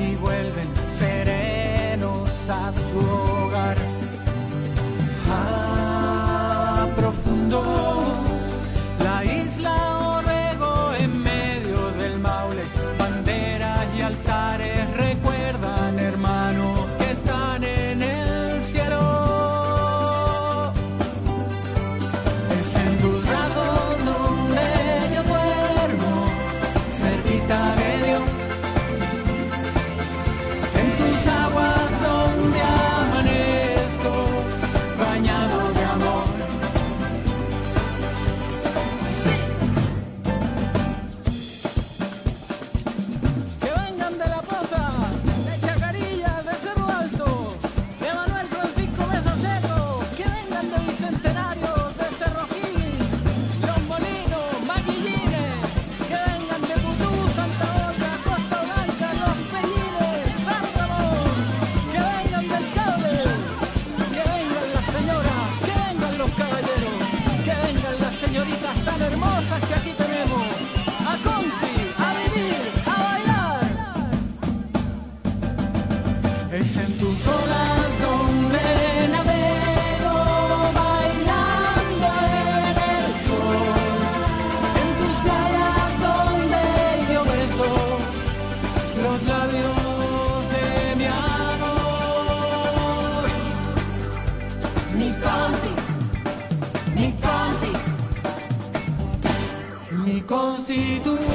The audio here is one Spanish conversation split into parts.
y vuelven serenos a su constitución.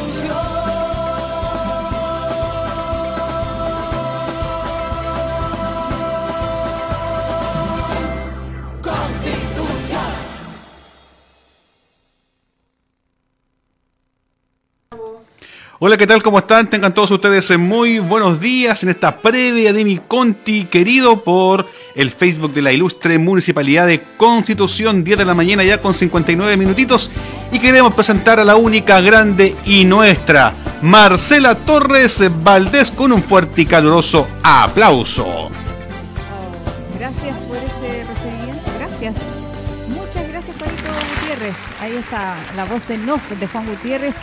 Hola, ¿qué tal? ¿Cómo están? Tengan todos ustedes eh, muy buenos días en esta previa de mi Conti querido por el Facebook de la ilustre Municipalidad de Constitución, 10 de la mañana ya con 59 minutitos y queremos presentar a la única grande y nuestra, Marcela Torres Valdés con un fuerte y caluroso aplauso. Oh, gracias por ese recibimiento, gracias. Muchas gracias, Juanito Gutiérrez. Ahí está la voz en off de Juan Gutiérrez.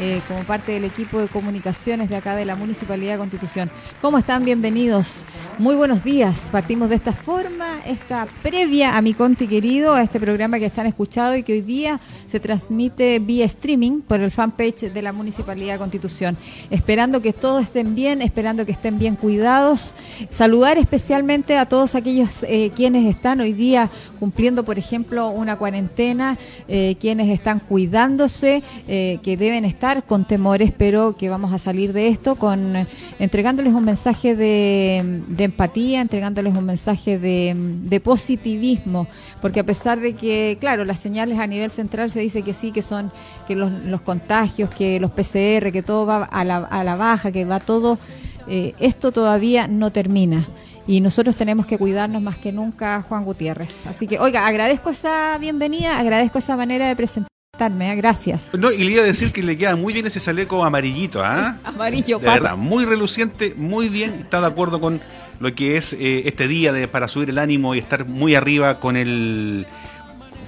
Eh, como parte del equipo de comunicaciones de acá de la Municipalidad de Constitución. ¿Cómo están? Bienvenidos. Muy buenos días. Partimos de esta forma, esta previa a mi Conti querido, a este programa que están escuchando y que hoy día se transmite vía streaming por el fanpage de la Municipalidad de Constitución. Esperando que todos estén bien, esperando que estén bien cuidados. Saludar especialmente a todos aquellos eh, quienes están hoy día cumpliendo, por ejemplo, una cuarentena, eh, quienes están cuidándose, que deben estar con temores, pero que vamos a salir de esto con entregándoles un mensaje de, empatía, entregándoles un mensaje de, positivismo, porque a pesar de que, claro, las señales a nivel central se dice que sí, que son que los, contagios, que los PCR, que todo va a la, a la baja, que va todo, eh, esto todavía no termina. Y nosotros tenemos que cuidarnos más que nunca, Juan Gutiérrez. Así que, oiga, agradezco esa bienvenida, agradezco esa manera de presentarme. ¿Eh? Gracias. No, y le iba a decir que le queda muy bien ese chaleco amarillito, ¿ah? Amarillo, De verdad, muy reluciente, muy bien. Está de acuerdo con lo que es eh, este día de, para subir el ánimo y estar muy arriba con el.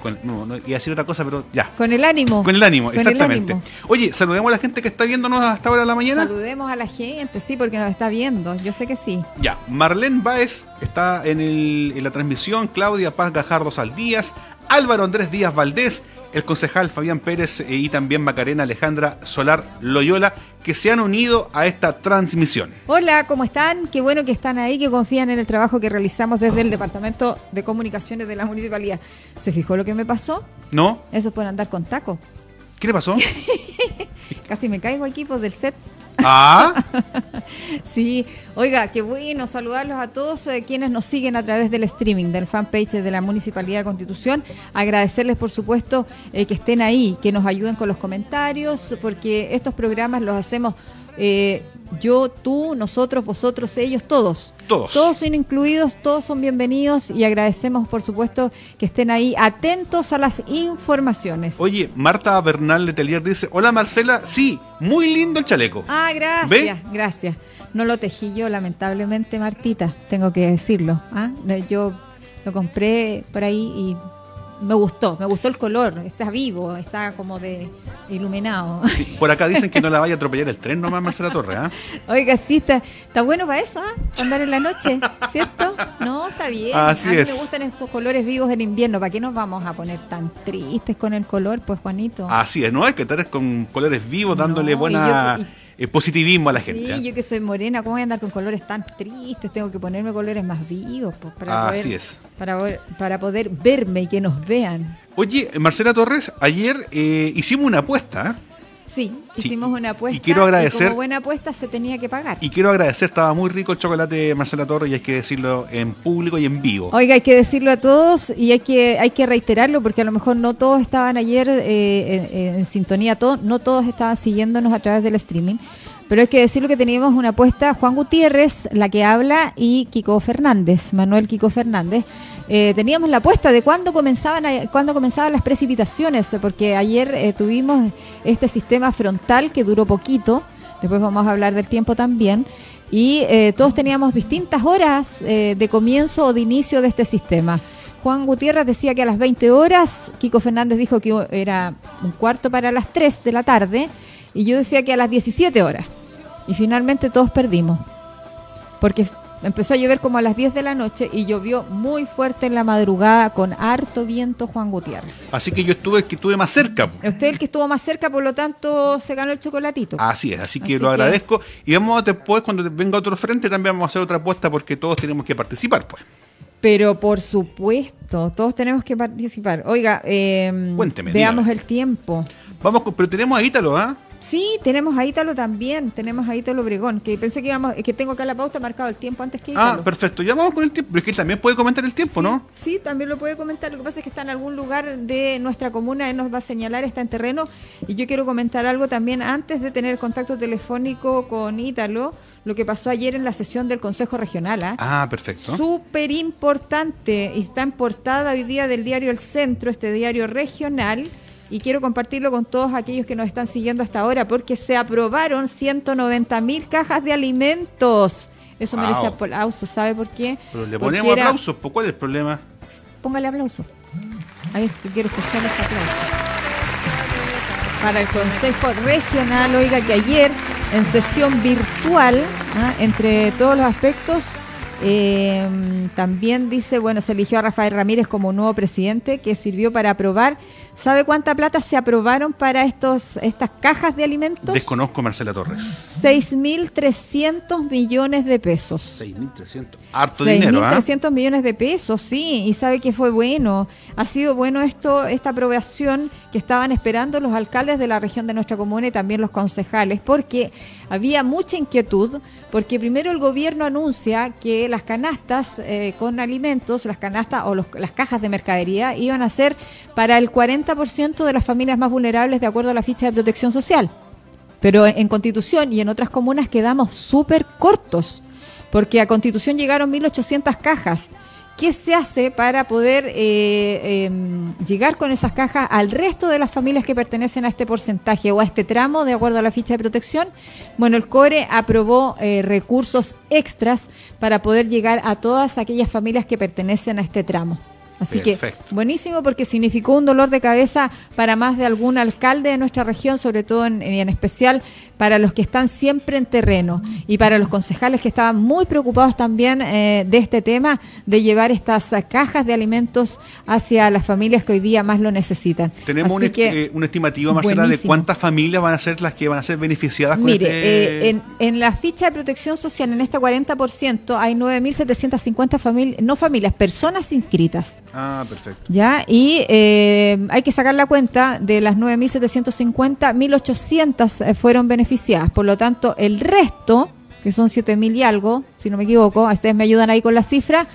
Con, no, no, iba a decir otra cosa, pero ya. Con el ánimo. Con el ánimo, Con el exactamente. ánimo. Oye, saludemos a la gente que está viéndonos hasta ahora de la mañana. Saludemos a la gente, sí, porque nos está viendo. Yo sé que sí. Ya, Marlene Báez está en, el- en la transmisión, Claudia Paz Gajardo Saldías, Álvaro Andrés Díaz Valdés, el concejal Fabián Pérez eh, y también Macarena Alejandra Solar Loyola, que se han unido a esta transmisión. Hola, ¿cómo están? Qué bueno que están ahí, que confían en el trabajo que realizamos desde el Departamento de Comunicaciones de la Municipalidad. ¿Se fijó lo que me pasó? ¿No? Eso es por andar con taco. ¿Qué le pasó? Casi me caigo aquí pues, del set. Ah, Sí, oiga, qué bueno saludarlos a todos eh, quienes nos siguen a través del streaming, del fanpage de la Municipalidad de Constitución. Agradecerles, por supuesto, eh, que estén ahí, que nos ayuden con los comentarios, porque estos programas los hacemos eh, yo, tú, nosotros, vosotros, ellos, todos. Todos. Todos son incluidos, todos son bienvenidos y agradecemos, por supuesto, que estén ahí atentos a las informaciones. oye, Marta Bernal de Telier dice, hola Marcela, sí, muy lindo el chaleco. Ah, gracias, ¿Ve? gracias. No lo tejí yo, lamentablemente, Martita, tengo que decirlo. ¿ah? Yo lo compré por ahí y Me gustó, me gustó el color, está vivo, está como de iluminado. Sí, por acá dicen que no la vaya a atropellar el tren nomás, Marcela Torres. ¿ah? Oiga, sí, está, está bueno para eso, ¿ah? Andar en la noche, ¿cierto? No, está bien. Así a mí es. me gustan estos colores vivos en invierno. ¿Para qué nos vamos a poner tan tristes con el color, pues, Juanito? Así es, ¿no? Hay que estar con colores vivos, dándole No, buena y yo- eh, positivismo a la gente. ¿ah? Sí, yo que soy morena, ¿cómo voy a andar con colores tan tristes? Tengo que ponerme colores más vivos pues, para, Así poder, es. Para, poder- para poder verme y que nos vean. Oye, Marcela Torres, ayer eh, hicimos una apuesta ¿ah? Sí, hicimos y- una apuesta. y quiero agradecer- como buena apuesta se tenía que pagar. y quiero agradecer, estaba muy rico el chocolate Marcela Torres y hay que decirlo en público y en vivo. Oiga, hay que decirlo a todos y hay que hay que reiterarlo porque a lo mejor no todos estaban ayer eh, en, en sintonía, todo, no todos estaban siguiéndonos a través del streaming, pero hay que decirlo que teníamos una apuesta Juan Gutiérrez, la que habla, y Kiko Fernández, Manuel Kiko Fernández. Eh, teníamos la apuesta de cuándo comenzaban cuándo comenzaban las precipitaciones, porque ayer eh, tuvimos este sistema frontal que duró poquito. Después vamos a hablar del tiempo también. Y eh, todos teníamos distintas horas de comienzo o de inicio de este sistema. Juan Gutiérrez decía que a las 20 horas, Kiko Fernández dijo que era un cuarto para las 3 de la tarde, y yo decía que a las 17 horas. Y finalmente todos perdimos. Porque empezó a llover como a las 10 de la noche y llovió muy fuerte en la madrugada con harto viento Juan Gutiérrez. Así que yo estuve que estuve más cerca. Usted el que estuvo más cerca, por lo tanto, se ganó el chocolatito. Así es, así que Así lo que- agradezco. Y vamos a después, cuando venga otro frente, también vamos a hacer otra apuesta porque todos tenemos que participar, pues. Pero por supuesto, todos tenemos que participar. Oiga, eh, Cuénteme, veamos dígame. el tiempo. Vamos, pero tenemos a Ítalo, ¿ah? Sí, tenemos a Ítalo también, tenemos a Ítalo Obregón, que pensé que íbamos, que tengo acá la pauta marcado el tiempo antes que Ah, Ítalo. perfecto. Ya vamos con el tiempo. Pero es que él también puede comentar el tiempo, sí, ¿no? Sí, también lo puede comentar. Lo que pasa es que está en algún lugar de nuestra comuna, él nos va a señalar, está en terreno. Y yo quiero comentar algo también antes de tener contacto telefónico con Ítalo, lo que pasó ayer en la sesión del Consejo Regional. ¿ah? Ah, perfecto. Súper importante. Está en portada hoy día del diario El Centro, este diario regional. Y quiero compartirlo con todos aquellos que nos están siguiendo hasta ahora, porque se aprobaron 190 mil cajas de alimentos. Eso Wow. merece aplauso, ¿sabe por qué? Pero le ponemos era- aplausos, ¿cuál es el problema? Póngale aplauso. Ahí quiero escuchar este aplauso. Para el Consejo Regional, oiga que ayer en sesión virtual, ¿ah? entre todos los aspectos, eh, también dice, bueno, se eligió a Rafael Ramírez como nuevo presidente que sirvió para aprobar. ¿Sabe cuánta plata se aprobaron para estos estas cajas de alimentos? Desconozco Marcela Torres. 6.300 millones de pesos. 6.300. Harto dinero, ¿ah? 6.300 millones de pesos, sí, y sabe que fue bueno. Ha sido bueno esto, esta aprobación que estaban esperando los alcaldes de la región de nuestra comuna y también los concejales, porque había mucha inquietud, porque primero el gobierno anuncia que las canastas eh, con alimentos, las canastas o los- las cajas de mercadería iban a ser para el 40% de las familias más vulnerables de acuerdo a la ficha de protección social. Pero en Constitución y en otras comunas quedamos súper cortos, porque a Constitución llegaron 1.800 cajas. ¿Qué se hace para poder eh, em, llegar con esas cajas al resto de las familias que pertenecen a este porcentaje o a este tramo de acuerdo a la ficha de protección? Bueno, el CORE aprobó eh, recursos extras para poder llegar a todas aquellas familias que pertenecen a este tramo. Así Perfecto. que buenísimo porque significó un dolor de cabeza para más de algún alcalde de nuestra región, sobre todo en, en especial para los que están siempre en terreno y para los concejales que estaban muy preocupados también eh, de este tema, de llevar estas cajas de alimentos hacia las familias que hoy día más lo necesitan. Tenemos Así un, est- que, eh, un estimativo, Marcela, de buenísimo. cuántas familias van a ser las que van a ser beneficiadas con Mire, este... eh, en, en la ficha de protección social, en este 40%, hay 9.750 familias, no familias, personas inscritas. Ah, perfecto. ¿Ya? Y eh, hay que sacar la cuenta de las 9.750, 1.800 eh, fueron beneficiadas. Por lo tanto, el resto, que son 7.000 y algo, si no me equivoco, ustedes me ayudan ahí con la cifra,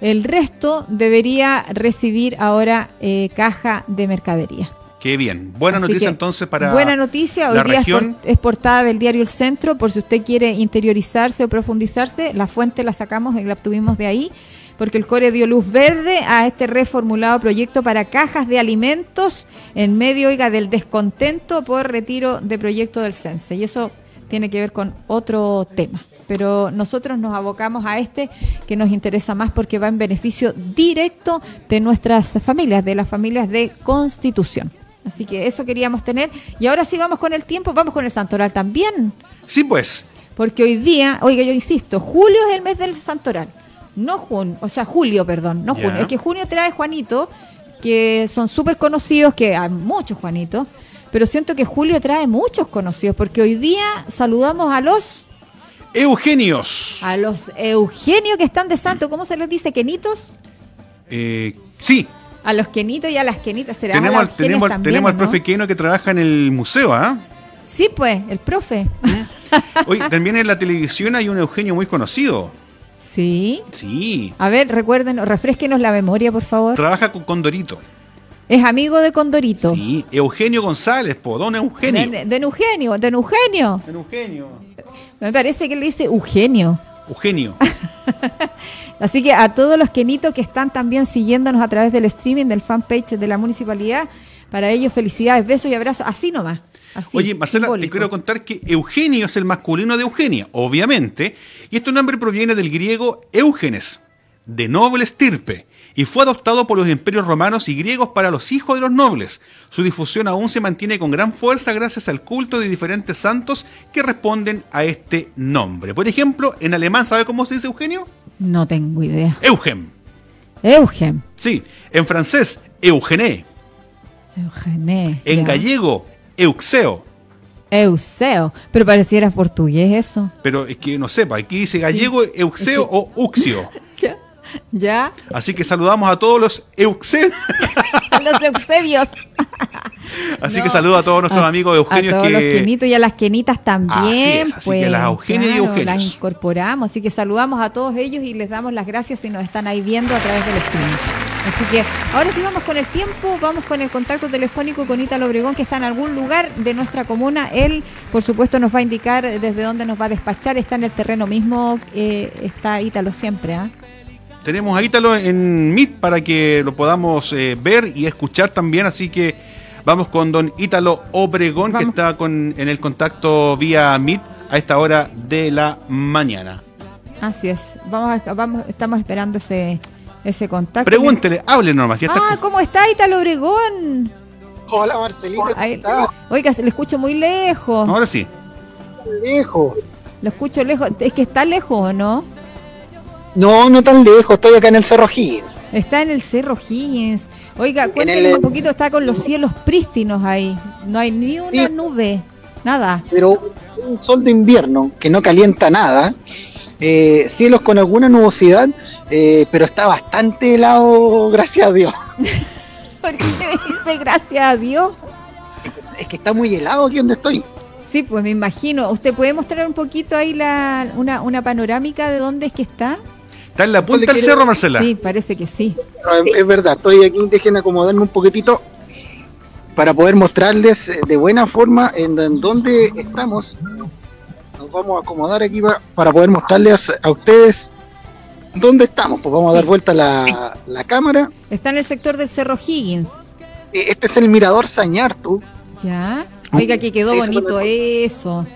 el resto debería recibir ahora eh, caja de mercadería. Qué bien. Buena Así noticia entonces para Buena noticia, hoy la día región. es portada del diario El Centro, por si usted quiere interiorizarse o profundizarse, la fuente la sacamos y la obtuvimos de ahí, porque el CORE dio luz verde a este reformulado proyecto para cajas de alimentos en medio oiga, del descontento por retiro de proyecto del CENSE. Y eso tiene que ver con otro tema. Pero nosotros nos abocamos a este que nos interesa más porque va en beneficio directo de nuestras familias, de las familias de Constitución. Así que eso queríamos tener. Y ahora sí vamos con el tiempo, vamos con el Santoral también. Sí, pues. Porque hoy día, oiga, yo insisto, julio es el mes del Santoral. No junio, o sea, julio, perdón, no junio. Es que junio trae Juanito, que son súper conocidos, que hay muchos Juanitos, pero siento que julio trae muchos conocidos, porque hoy día saludamos a los Eugenios. a los Eugenio que están de santo, ¿cómo se les dice? ¿Quenitos? Eh, sí, A los Quenitos y a las Quenitas. ¿Será tenemos, las al- tenemos, también, tenemos al no? profe Keno que trabaja en el museo, ¿ah? Sí, pues, el profe. Oye, también en la televisión hay un Eugenio muy conocido. Sí. Sí. A ver, recuerden, refresquenos la memoria, por favor. Trabaja con Condorito. Es amigo de Condorito. Sí. Eugenio González, po, don Eugenio. De, de Eugenio, de Eugenio. Don Eugenio. Me parece que le dice Eugenio. Eugenio. Así que a todos los quenitos que están también siguiéndonos a través del streaming del fanpage de la municipalidad, para ellos felicidades, besos y abrazos, así nomás. Así, Oye, Marcela, simbólico. te quiero contar que Eugenio es el masculino de Eugenia, obviamente, y este nombre proviene del griego Eugenes, de noble estirpe, y fue adoptado por los imperios romanos y griegos para los hijos de los nobles. Su difusión aún se mantiene con gran fuerza gracias al culto de diferentes santos que responden a este nombre. Por ejemplo, en alemán, ¿sabe cómo se dice Eugenio? No tengo idea. Eugen. Eugen. Sí, en francés, Eugené. Eugené. En ya. gallego, Euxeo. Euseo. Pero pareciera portugués eso. Pero es que no sepa, aquí dice gallego, Euxeo Es que- o Uxio. Ya. Así que saludamos a todos los Euxen. Los Eusebios. Así No. que saludo a todos nuestros A- amigos eugenios A todos los que. quenitos y a las quenitas también. Así es, así pues, que las Eugenias y Eugenios. Las incorporamos. Así que saludamos a todos ellos y les damos las gracias si nos están ahí viendo a través del streaming. Así que ahora sí vamos con el tiempo, vamos con el contacto telefónico con Ítalo Obregón, que está en algún lugar de nuestra comuna. Él, por supuesto, nos va a indicar desde dónde nos va a despachar. Está en el terreno mismo, eh, está Ítalo siempre. ¿ah? Tenemos a Ítalo en Meet para que lo podamos eh, ver y escuchar también. Así que vamos con don Ítalo Obregón, que está con, en el contacto vía Meet a esta hora de la mañana. Así es. Vamos, a- vamos, estamos esperando ese, ese contacto. Pregúntele, hable nomás. Ya está Ah, ¿cómo está Ítalo Obregón? Hola Marcelita, ¿cómo estás? oiga, se le escucho muy lejos. Ahora sí. Lejos. Lo escucho lejos. Es que está lejos, ¿o no? No, no tan lejos, estoy acá en el Cerro Higgins. Está en el Cerro Higgins. Oiga, En cuéntenos el- un poquito, está con los cielos prístinos ahí. No hay ni una Sí. nube, nada. Pero un sol de invierno que no calienta nada. eh, cielos con alguna nubosidad, eh, pero está bastante helado, gracias a Dios. ¿Por qué me dice gracias a Dios? Es que está muy helado aquí donde estoy. Sí, pues me imagino. ¿Usted puede mostrar un poquito ahí la, una, una panorámica de dónde es que está? Está en la punta del cerro, Marcela. Sí, parece que sí. No, es, es verdad, estoy aquí, dejen acomodarme un poquitito para poder mostrarles eh, de buena forma en, en dónde estamos. Nos vamos a acomodar aquí pa- para poder mostrarles a ustedes dónde estamos. Pues vamos a dar vuelta la, la cámara. Está en el sector del Cerro Higgins. Eh, Este es el mirador Sañartu. ¿Ya? Oiga, que quedó bonito bueno. eso.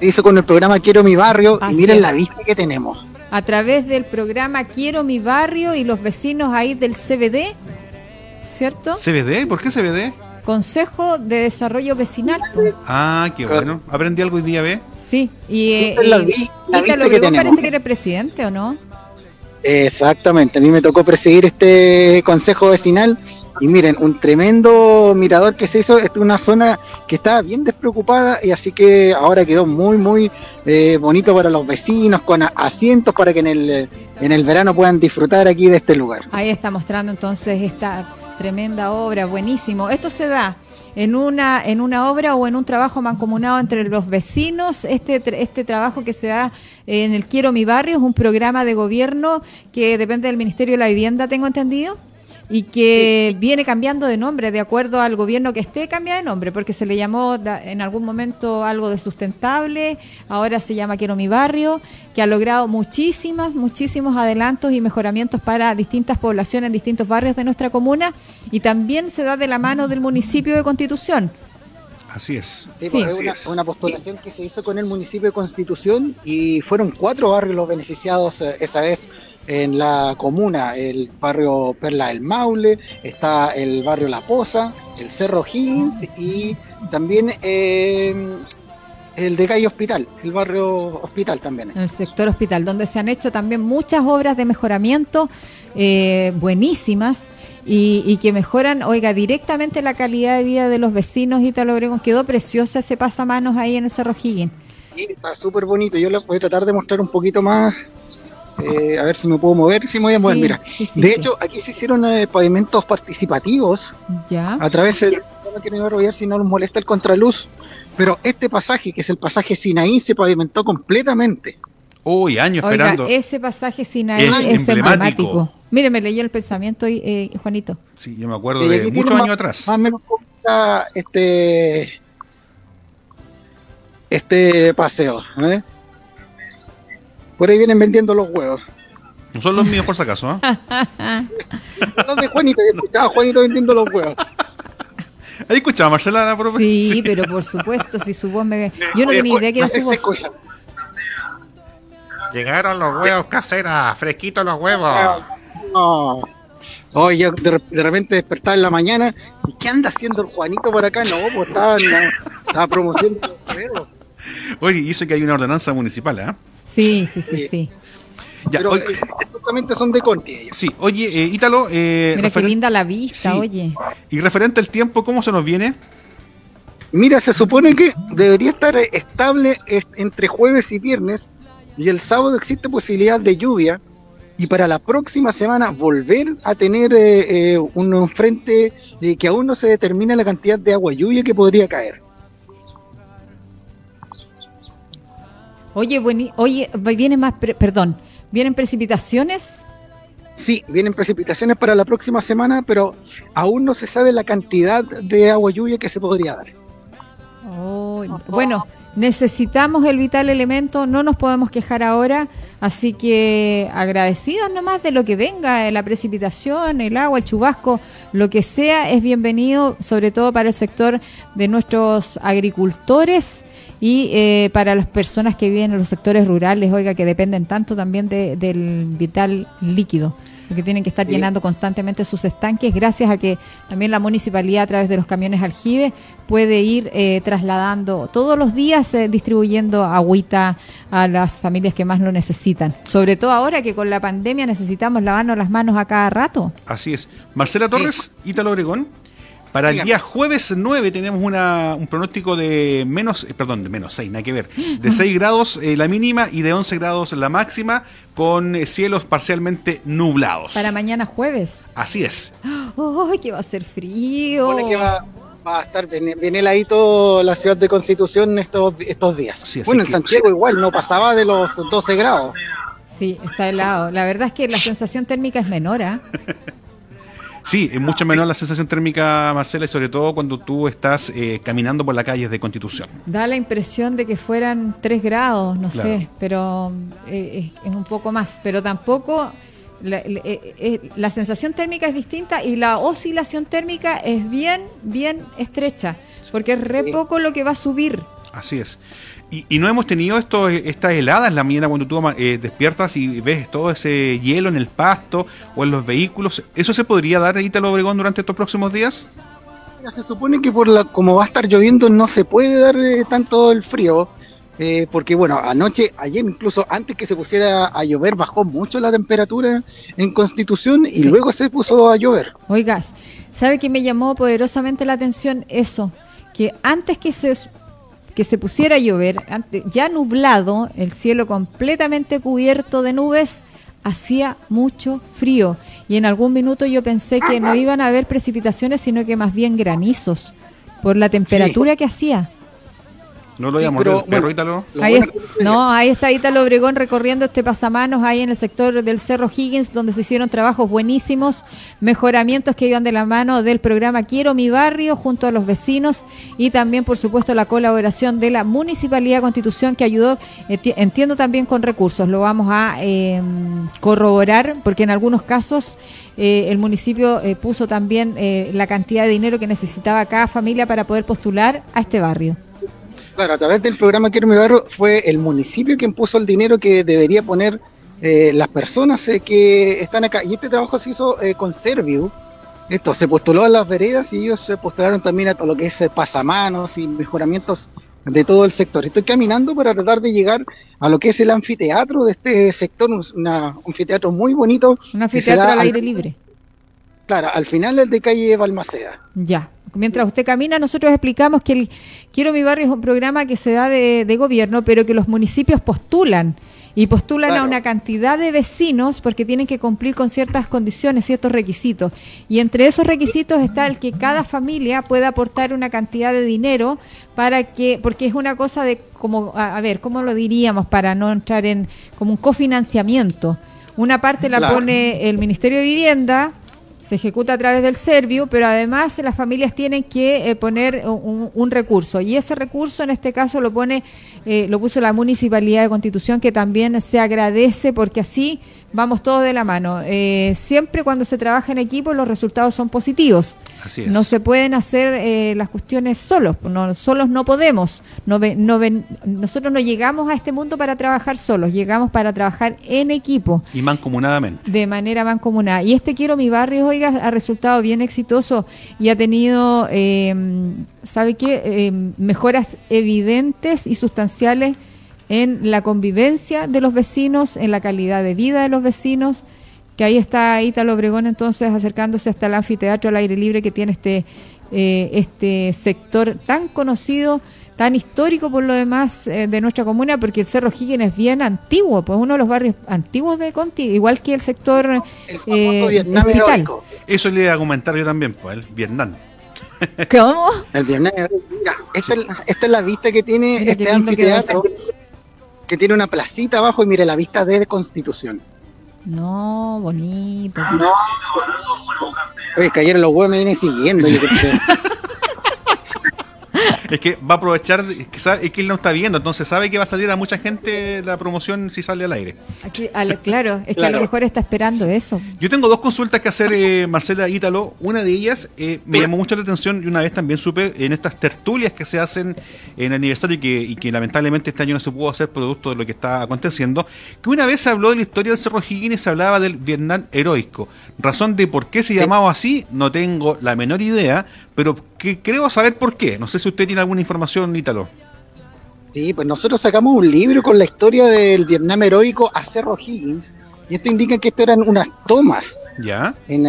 Hizo con el programa Quiero mi barrio Así y miren es. la vista que tenemos. A través del programa Quiero mi barrio y los vecinos ahí del CBD, ¿cierto? ¿CBD? ¿Por qué CBD? Consejo de Desarrollo Vecinal. Ah, qué bueno. Aprendí algo hoy día, ¿ve? Sí, y, eh, la y- vi- la vista que parece que eres presidente, ¿o no? Exactamente, a mí me tocó presidir este consejo vecinal y miren, un tremendo mirador que se hizo, es una zona que estaba bien despreocupada y así que ahora quedó muy muy eh, bonito para los vecinos, con asientos para que en el, en el verano puedan disfrutar aquí de este lugar. Ahí está mostrando entonces esta tremenda obra, buenísimo. Esto se da en una en una obra o en un trabajo mancomunado entre los vecinos. Este este trabajo que se da en el Quiero mi barrio es un programa de gobierno que depende del Ministerio de la Vivienda, tengo entendido. Y que viene cambiando de nombre de acuerdo al gobierno que esté, cambia de nombre, porque se le llamó en algún momento algo de sustentable, ahora se llama Quiero mi barrio, que ha logrado muchísimas, muchísimos adelantos y mejoramientos para distintas poblaciones en distintos barrios de nuestra comuna y también se da de la mano del municipio de Constitución. Así es. Sí, Sí. pues, es una, una postulación que se hizo con el municipio de Constitución y fueron cuatro barrios los beneficiados eh, esa vez en la comuna. El barrio Perla del Maule, está el barrio La Poza, el Cerro Higgins y también eh, el de Calle Hospital, el barrio Hospital también. en el sector hospital, donde se han hecho también muchas obras de mejoramiento eh, buenísimas y, y que mejoran, oiga, directamente la calidad de vida de los vecinos de Italo Obregón. Quedó preciosa ese pasamanos ahí en el Cerro Higgins. Sí, está súper bonito. Yo les voy a tratar de mostrar un poquito más. eh, a ver si me puedo mover. Sí, me voy a mover, Sí, mira. de hecho, aquí se hicieron eh, pavimentos participativos Ya. a través del no que no iba a rollar si no nos molesta el contraluz. Pero este pasaje, que es el pasaje Sinaí, se pavimentó completamente. Uy, años Oiga, esperando. ese pasaje Sinaí Es es, emblemático. emblemático. Mire, me leyó el pensamiento, eh, Juanito. Sí, yo me acuerdo Y de muchos más- años atrás. Más o menos cómo está este, este paseo. ¿eh? Por ahí vienen vendiendo los huevos. No son los míos por si acaso, ¿ah? ¿Dónde Juanito? Yo escuchaba a Juanito vendiendo los huevos. ¿Ahí escuchaba Marcela la profe? Sí, pero por supuesto, si su voz me... Yo no tenía idea que era su voz. Llegaron los huevos caseras, fresquitos los huevos. No. Oye, yo de, re- de repente despertaba en la mañana. ¿Y qué anda haciendo el Juanito por acá? No, pues estaba en la, la promoción de los huevos. Oye, y eso que hay una ordenanza municipal, ¿ah? Sí, sí, sí, sí. Ya, Pero oye, eh, justamente son de Conti ellos. sí, oye, eh, Ítalo, eh, Mira qué linda la vista, Sí. oye. y referente al tiempo, ¿cómo se nos viene? Mira, se supone que debería estar eh, estable eh, entre jueves y viernes. Y el sábado existe posibilidad de lluvia. Y para la próxima semana volver a tener eh, eh, un frente de que aún no se determina la cantidad de agua lluvia que podría caer. Oye, bueni- oye, viene más, pre- perdón, vienen precipitaciones. Sí, vienen precipitaciones para la próxima semana, pero aún no se sabe la cantidad de agua lluvia que se podría dar. Oh, bueno, necesitamos el vital elemento, no nos podemos quejar ahora, así que agradecidos nomás de lo que venga, eh, la precipitación, el agua, el chubasco, lo que sea es bienvenido, sobre todo para el sector de nuestros agricultores y eh, para las personas que viven en los sectores rurales, oiga, que dependen tanto también de- del vital líquido. Porque tienen que estar Sí. llenando constantemente sus estanques, gracias a que también la municipalidad a través de los camiones aljibe puede ir eh, trasladando todos los días eh, distribuyendo agüita a las familias que más lo necesitan. Sobre todo ahora que con la pandemia necesitamos lavarnos las manos a cada rato. Así es. Marcela Torres, Ítalo Obregón. Para el día jueves 9 tenemos una, un pronóstico de menos, eh, perdón, de menos 6, nada que ver. De 6 grados eh, la mínima y de 11 grados la máxima, con eh, cielos parcialmente nublados. Para mañana jueves. Así es. ¡Ay, que va a ser frío! que va, va a estar bien, bien heladito la ciudad de Constitución estos, estos días. Sí, bueno, en que- Santiago igual, no pasaba de los 12 grados. Sí, está helado. La verdad es que la sensación térmica es menor, ¿ah? Sí, es mucho menor la sensación térmica, Marcela, y sobre todo cuando tú estás eh, caminando por las calles de Constitución. Da la impresión de que fueran 3 grados, no Claro. sé, pero eh, es, es un poco más. Pero tampoco la, la- eh, eh, la sensación térmica es distinta y la oscilación térmica es bien, bien estrecha, porque es re poco lo que va a subir. Así es. Y, y no hemos tenido esto, estas heladas en la mañana cuando tú eh, despiertas y ves todo ese hielo en el pasto o en los vehículos. ¿Eso se podría dar a Ítalo Obregón durante estos próximos días? Mira, Se supone que por la, como va a estar lloviendo no se puede dar eh, tanto el frío, eh, porque bueno, anoche, ayer incluso antes que se pusiera a llover bajó mucho la temperatura en Constitución y Sí. luego se puso a llover. Oigas, ¿sabe que me llamó poderosamente la atención eso? Que antes que se, que se pusiera a llover, ya nublado, el cielo completamente cubierto de nubes, hacía mucho frío. Y en algún minuto yo pensé que no iban a haber precipitaciones, sino que más bien granizos, por la temperatura que hacía. No lo Sí, llamamos pero, el perro bueno, Ítalo. Lo Ahí, es- no, ahí está Ítalo Obregón recorriendo este pasamanos ahí en el sector del Cerro Higgins, donde se hicieron trabajos buenísimos, mejoramientos que iban de la mano del programa Quiero mi barrio junto a los vecinos y también, por supuesto, la colaboración de la Municipalidad de Constitución que ayudó, enti- entiendo también con recursos. Lo vamos a eh, corroborar porque en algunos casos eh, el municipio eh, puso también eh, la cantidad de dinero que necesitaba cada familia para poder postular a este barrio. Claro, a través del programa Quiero mi barrio fue el municipio quien puso el dinero que debería poner eh, las personas eh, que están acá. Y este trabajo se hizo eh, con Serviu. Esto se postuló a las veredas y ellos se postularon también a todo lo que es eh, pasamanos y mejoramientos de todo el sector. Estoy caminando para tratar de llegar a lo que es el anfiteatro de este sector, un una- un anfiteatro muy bonito. Un anfiteatro al- aire libre. Claro, al final es de calle Balmaceda. Ya. Mientras usted camina, nosotros explicamos que el Quiero mi barrio es un programa que se da de, de gobierno, pero que los municipios postulan. Y postulan a una cantidad de vecinos porque tienen que cumplir con ciertas condiciones, ciertos requisitos. Y entre esos requisitos está el que cada familia pueda aportar una cantidad de dinero para que, porque es una cosa de como, a, a ver, ¿cómo lo diríamos para no entrar en como un cofinanciamiento? Una parte la Claro. pone el Ministerio de Vivienda, se ejecuta a través del Servio, pero además las familias tienen que eh, poner un, un recurso. Y ese recurso en este caso lo pone eh, lo puso la Municipalidad de Constitución que también se agradece porque así vamos todos de la mano. Eh, siempre cuando se trabaja en equipo los resultados son positivos. Así es. No se pueden hacer eh, las cuestiones solos, no, solos no podemos. No no nosotros no llegamos a este mundo para trabajar solos, llegamos para trabajar en equipo Y mancomunadamente. de manera mancomunada. Y este Quiero mi barrio, oiga, ha resultado bien exitoso y ha tenido, eh, ¿sabe qué? Eh, mejoras evidentes y sustanciales en la convivencia de los vecinos, en la calidad de vida de los vecinos, que ahí está Ítalo Obregón entonces acercándose hasta el anfiteatro al aire libre que tiene este, eh, este sector tan conocido, tan histórico por lo demás eh, de nuestra comuna, porque el Cerro Higgins es bien antiguo, pues uno de los barrios antiguos de Conti, igual que el sector El eh, Vietnam. Eso le iba a comentar yo también, pues, el Vietnam. ¿Cómo? El Vietnam. Mira, esta, es, esta es la vista que tiene Mira este anfiteatro, que tiene una placita abajo y mire la vista de Constitución. No, bonito. Oye, cayeron los huevos, me vienen siguiendo. yo creo. Es que va a aprovechar, es que, sabe, es que él no está viendo, entonces sabe que va a salir a mucha gente la promoción si sale al aire. Aquí, al- claro, es que a lo mejor está esperando eso. Yo tengo dos consultas que hacer, eh, Marcela Ítalo. Una de ellas eh, me llamó mucho la atención y una vez también supe en estas tertulias que se hacen en aniversario y que, y que lamentablemente este año no se pudo hacer producto de lo que está aconteciendo, que una vez se habló de la historia del Cerro Higgins y se hablaba del Vietnam heroico. Razón de por qué se llamaba así, no tengo la menor idea, pero que creo saber por qué. No sé si usted tiene alguna información, Ítalo. Sí, pues nosotros sacamos un libro con la historia del Vietnam heroico a Cerro Higgins. Y esto indica que esto eran unas tomas ¿Ya? en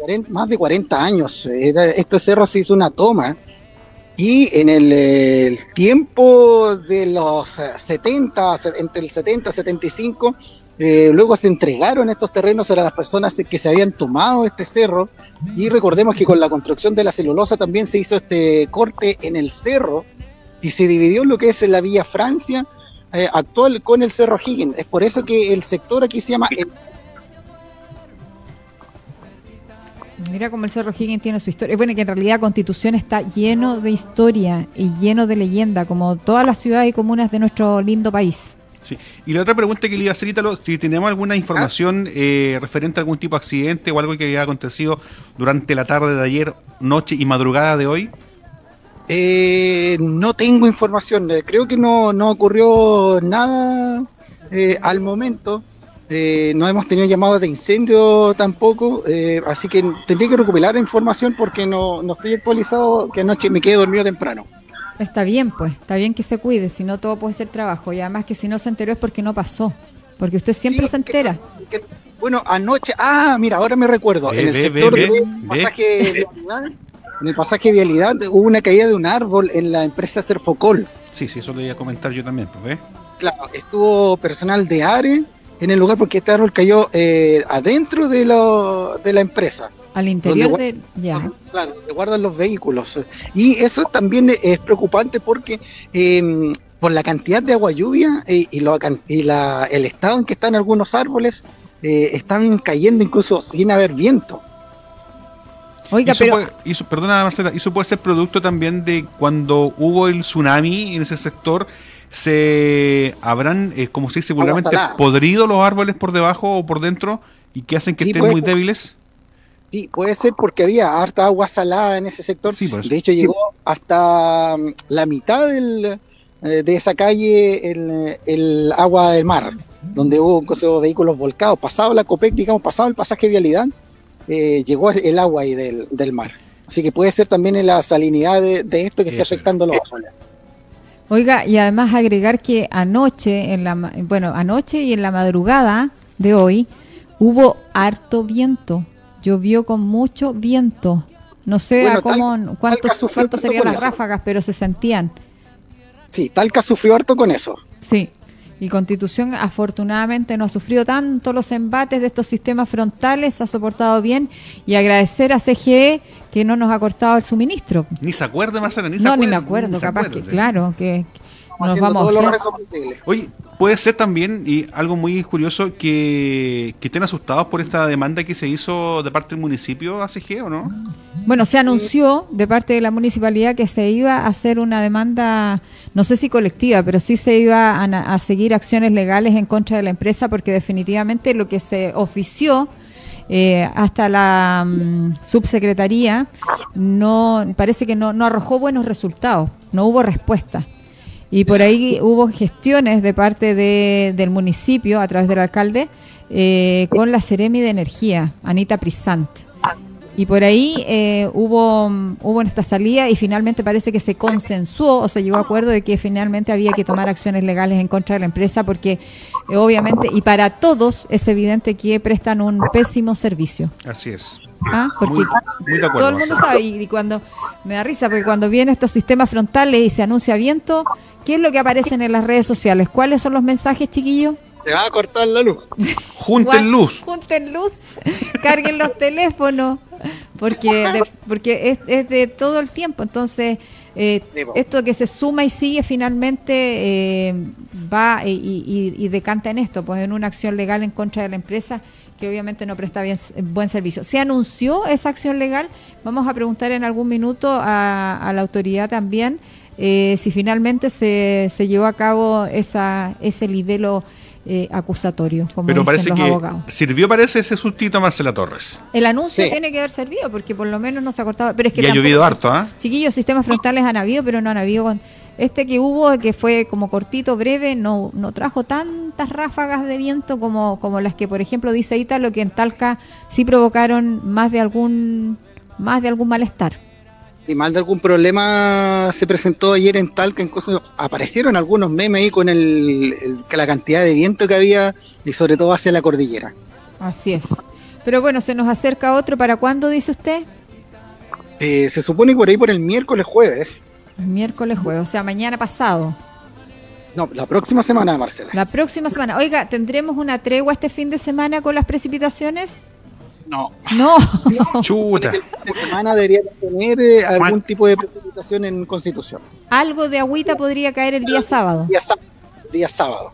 40 más de 40 años. Era, este cerro se hizo una toma. Y en el, el tiempo de los eh, 70, se- entre el 70 y 75, eh, luego se entregaron estos terrenos a las personas que se habían tomado este cerro. Y recordemos que con la construcción de la celulosa también se hizo este corte en el cerro y se dividió lo que es la Villa Francia eh, actual con el Cerro Higgins. Es por eso que el sector aquí se llama Mira cómo el Cerro Higgins tiene su historia. Bueno, que en realidad Constitución está lleno de historia y lleno de leyenda, como todas las ciudades y comunas de nuestro lindo país. Sí. Y la otra pregunta que le iba a hacer, Ítalo, si tenemos alguna información eh, referente a algún tipo de accidente o algo que haya acontecido durante la tarde de ayer, noche y madrugada de hoy. Eh, no tengo información, eh, creo que no, no ocurrió nada eh, al momento. Eh, no hemos tenido llamados de incendio tampoco, así que tendría que recuperar información porque no, no estoy actualizado, que anoche me quedé dormido temprano. Está bien, pues, está bien que se cuide, si no todo puede ser trabajo. Y además que si no se enteró es porque no pasó. Porque usted siempre Sí, se entera. que- bueno, anoche, ah, mira, ahora me recuerdo, en el ve, sector ve, de ve, pasaje vialidad, en el pasaje vialidad hubo una caída de un árbol en la empresa Cerfocol. Sí, sí, eso le iba a comentar yo también, pues, ¿ves? Claro, estuvo personal de ARE en el lugar porque este árbol cayó eh, adentro de, lo, de la empresa. Al interior ¿Dónde de... Ya. Claro, donde guardan los vehículos. Y eso también es preocupante porque eh, por la cantidad de agua lluvia eh, y, lo can- y la- el estado en que están algunos árboles, eh, están cayendo incluso sin haber viento. Oiga, Eso pero... puede- eso- perdona Marcela, eso puede ser producto también de cuando hubo el tsunami en ese sector, se habrán, eh, como se dice vulgarmente, podrido los árboles por debajo o por dentro y que hacen que Sí, estén muy débiles. Sí, puede ser porque había harta agua salada en ese sector. Sí, por eso. De hecho, llegó hasta mm, la mitad del, eh, de esa calle el, el agua del mar, donde hubo incluso vehículos volcados. Pasado la COPEC, digamos, pasado el pasaje de vialidad, eh, llegó el agua ahí del, del mar. Así que puede ser también en la salinidad de, de esto que esté afectando los árboles. Oiga, y además agregar que anoche, en la, ma- bueno, anoche y en la madrugada de hoy, hubo harto viento. Llovió con mucho viento. No sé Bueno, a cómo, harto serían las eso. ráfagas, pero se sentían. Sí, Talca sufrió harto con eso. Sí. Y Constitución afortunadamente no ha sufrido tanto los embates de estos sistemas frontales, ha soportado bien y agradecer a CGE que no nos ha cortado el suministro. Ni se acuerda, Marcela, ni se No, ni me acuerdo, ni capaz que, claro, que nos haciendo vamos. Oye, puede ser también, y algo muy curioso, que, que estén asustados por esta demanda que se hizo de parte del municipio a CG, ¿o no? Bueno, se anunció de parte de la municipalidad que se iba a hacer una demanda, no sé si colectiva, pero sí se iba a, a seguir acciones legales en contra de la empresa porque definitivamente lo que se ofició eh, hasta la mm, subsecretaría no parece que no, no arrojó buenos resultados, no hubo respuesta. Y por ahí hubo gestiones de parte de- del municipio, a través del alcalde, eh, con la Ceremi de Energía, Anita Prisant. Y por ahí eh, hubo, hubo esta salida y finalmente parece que se consensuó o se llegó a acuerdo de que finalmente había que tomar acciones legales en contra de la empresa porque eh, obviamente y para todos es evidente que prestan un pésimo servicio. Así es. ¿ah? Porque Muy, muy de acuerdo. todo el mundo sabe y, y cuando me da risa porque cuando vienen estos sistemas frontales y se anuncia viento, ¿qué es lo que aparecen en las redes sociales? ¿Cuáles son los mensajes, chiquillos? Se va a cortar la luz. Junten luz. Junten luz, carguen los teléfonos, porque de, porque es, es de todo el tiempo. Entonces, eh, esto que se suma y sigue finalmente eh, va y, y- y decanta en esto, pues en una acción legal en contra de la empresa que obviamente no presta bien, buen servicio. ¿Se anunció esa acción legal? Vamos a preguntar en algún minuto a, a la autoridad también eh, si finalmente se, se llevó a cabo esa, ese libelo eh, acusatorio, como Pero dicen parece los que abogados. sirvió, parece, ese sustito a Marcela Torres. El anuncio Sí. tiene que haber servido porque por lo menos no se ha cortado. Pero es que y ha llovido harto, ¿ah? Chiquillos, sistemas frontales han habido, pero no han habido con este que hubo, que fue como cortito, breve, no, no trajo tantas ráfagas de viento como, como las que, por ejemplo, dice Ítalo, que en Talca sí provocaron más de algún más de algún malestar. Y mal de algún problema se presentó ayer en Talca, incluso aparecieron algunos memes ahí con el, la cantidad de viento que había y sobre todo hacia la cordillera. Así es. Pero bueno, se nos acerca otro. ¿Para cuándo, dice usted? Eh, se supone que por ahí por el miércoles jueves, El miércoles jueves, o sea, mañana pasado. no, la próxima semana, Marcela. La próxima semana. Oiga, ¿tendremos una tregua este fin de semana con las precipitaciones? No, No. Chuta. esta semana debería tener eh, algún tipo de precipitación en Constitución. Algo de agüita podría caer el día sábado. Día sábado. Día sábado.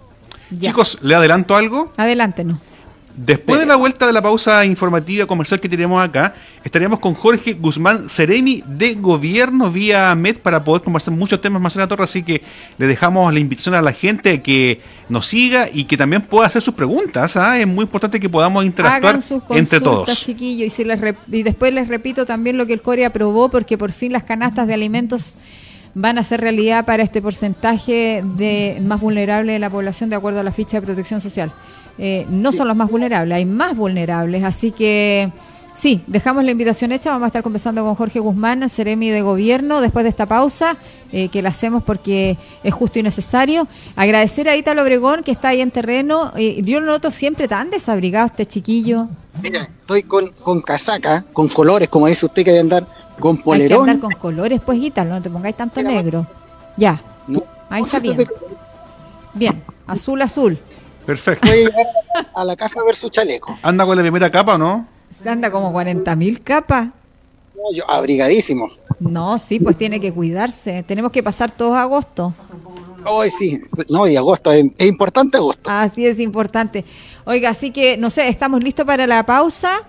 Ya. Chicos, ¿le adelanto algo? Adelántenos. Después de la vuelta de la pausa informativa comercial que tenemos acá, estaríamos con Jorge Guzmán Ceremi de Gobierno vía MED para poder conversar muchos temas más en la torre, así que le dejamos la invitación a la gente que nos siga y que también pueda hacer sus preguntas. ¿ah? Es muy importante que podamos interactuar Hagan sus consultas, entre todos. chiquillos. Y, si les rep- y después les repito también lo que el CORE aprobó, porque por fin las canastas de alimentos van a ser realidad para este porcentaje de más vulnerable de la población de acuerdo a la ficha de protección social. Eh, no son los más vulnerables, hay más vulnerables, así que sí, dejamos la invitación hecha, vamos a estar conversando con Jorge Guzmán, Ceremi de Gobierno, después de esta pausa, eh, que la hacemos porque es justo y necesario. Agradecer a Ítalo Obregón, que está ahí en terreno, eh, yo lo noto siempre tan desabrigado este chiquillo. Mira, estoy con, con casaca, con colores, como dice usted que hay que andar con Hay que polerón. andar con colores, pues Ítalo, no te pongáis tanto negro. Ya, No, ahí está bien. Bien, azul, azul. Perfecto. Voy a llegar a la casa a ver su chaleco. ¿Anda con la primera capa o no? Anda como 40 mil capas. No, yo abrigadísimo. No, sí, pues tiene que cuidarse. Tenemos que pasar todos agosto. Hoy sí, no, y agosto, es, es importante agosto. Así es importante. Oiga, así que, no sé, ¿estamos listos para la pausa?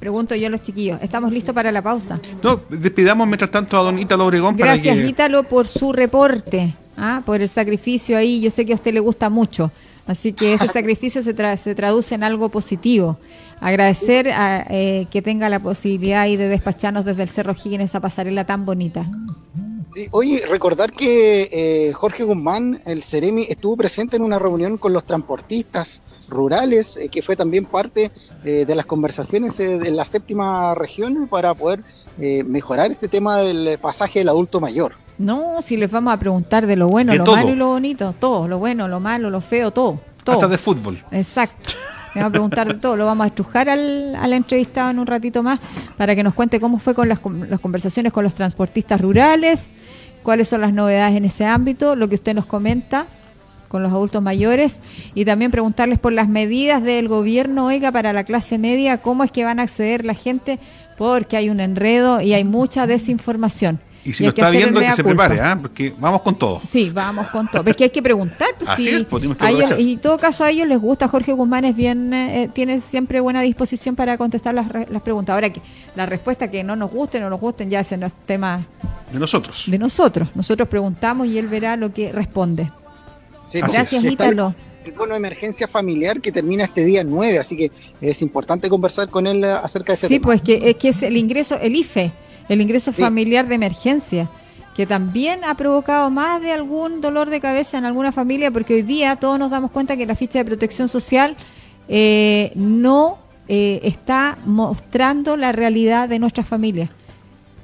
Pregunto yo a los chiquillos, ¿estamos listos para la pausa? No, despidamos mientras tanto a Don Ítalo Obregón Gracias, para que... Ítalo, por su reporte, ¿ah? por el sacrificio ahí. Yo sé que a usted le gusta mucho, así que ese sacrificio se, tra- se traduce en algo positivo. Agradecer a, eh, que tenga la posibilidad ahí de despacharnos desde el Cerro Higgins esa pasarela tan bonita. Sí, oye, recordar que eh, Jorge Guzmán, el Ceremi, estuvo presente en una reunión con los transportistas rurales, eh, que fue también parte eh, de las conversaciones eh, de la séptima región para poder eh, mejorar este tema del pasaje del adulto mayor. No, si les vamos a preguntar de lo bueno, De lo todo. malo y lo bonito, todo, lo bueno, lo malo, lo feo, todo. todo. Hasta de fútbol. Exacto. Le vamos a preguntar de todo. Lo vamos a estrujar al, al entrevistado en un ratito más para que nos cuente cómo fue con las, con- las conversaciones con los transportistas rurales, cuáles son las novedades en ese ámbito, lo que usted nos comenta con los adultos mayores y también preguntarles por las medidas del gobierno, oiga, para la clase media, cómo es que van a acceder la gente, porque hay un enredo y hay mucha desinformación. Y si lo está viendo, que se culpa. prepare, ¿ah? porque vamos con todo. Sí, vamos con todo. Es que hay que preguntar. Pues, Así sí. es, pues, que ellos- y en todo caso a ellos les gusta. Jorge Guzmán es bien, eh, tiene siempre buena disposición para contestar las, re- las preguntas. Ahora, que la respuesta que no nos gusten o no nos gusten ya ese no es tema De nosotros. de nosotros. Nosotros preguntamos y él verá lo que responde. Sí, Gracias, Ítalo. El bono de emergencia familiar que termina este día 9, así que es importante conversar con él eh, acerca de ese Sí, tema. pues que es que es el ingreso, el IFE, el ingreso Sí. familiar de emergencia, que también ha provocado más de algún dolor de cabeza en alguna familia, porque hoy día todos nos damos cuenta que la ficha de protección social eh, no eh, está mostrando la realidad de nuestras familias.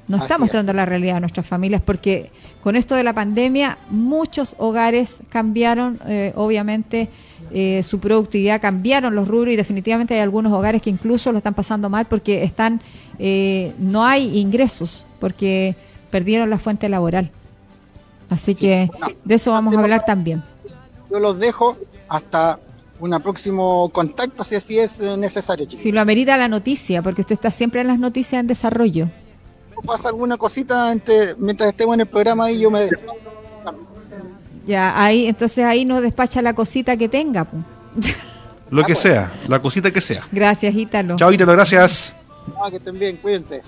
No está Así mostrando es. la realidad de nuestras familias porque con esto de la pandemia muchos hogares cambiaron, eh, obviamente, eh, su productividad, cambiaron los rubros y definitivamente hay algunos hogares que incluso lo están pasando mal porque están, eh, no hay ingresos porque perdieron la fuente laboral. Así Sí, que bueno, de eso vamos a hablar también. Yo los dejo hasta un próximo contacto, si así es necesario, chicos. Si lo amerita la noticia, porque usted está siempre en las noticias en desarrollo. Pasa alguna cosita entre- mientras estemos en el programa y yo me. Ya, ahí, entonces ahí nos despacha la cosita que tenga. pu. Lo Ah, que sea, la cosita que sea. Gracias, Ítalo. Chao, Ítalo, gracias. Ah, que estén bien, cuídense.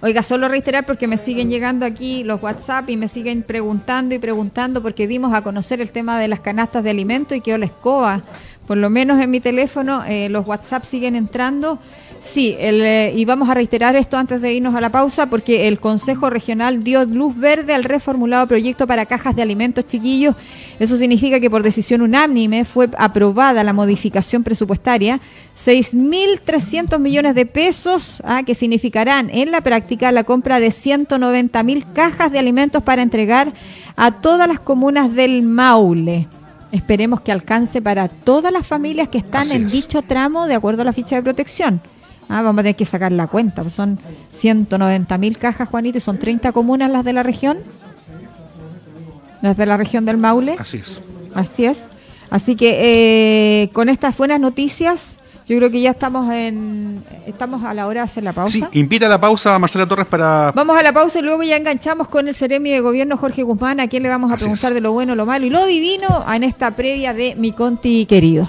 Oiga, solo reiterar porque me siguen llegando aquí los WhatsApp y me siguen preguntando y preguntando porque dimos a conocer el tema de las canastas de alimento y quedó la escoba. Por lo menos en mi teléfono eh, los WhatsApp siguen entrando. Sí, el, eh, y vamos a reiterar esto antes de irnos a la pausa porque el Consejo Regional dio luz verde al reformulado proyecto para cajas de alimentos chiquillos. Eso significa que por decisión unánime fue aprobada la modificación presupuestaria, 6.300 millones de pesos, ah, que significarán en la práctica la compra de 190.000 cajas de alimentos para entregar a todas las comunas del Maule. Esperemos que alcance para todas las familias que están Así en es. dicho tramo de acuerdo a la ficha de protección. Ah, vamos a tener que sacar la cuenta. pues son 190 mil cajas, Juanito, y son 30 comunas las de la región. Las de la región del Maule. Así es. Así es. Así que eh, con estas buenas noticias, yo creo que ya estamos en estamos a la hora de hacer la pausa. Sí, invita a la pausa a Marcela Torres para. Vamos a la pausa y luego ya enganchamos con el Ceremi de Gobierno Jorge Guzmán, a quien le vamos a Así preguntar es. de lo bueno, lo malo y lo divino en esta previa de Mi Conti querido.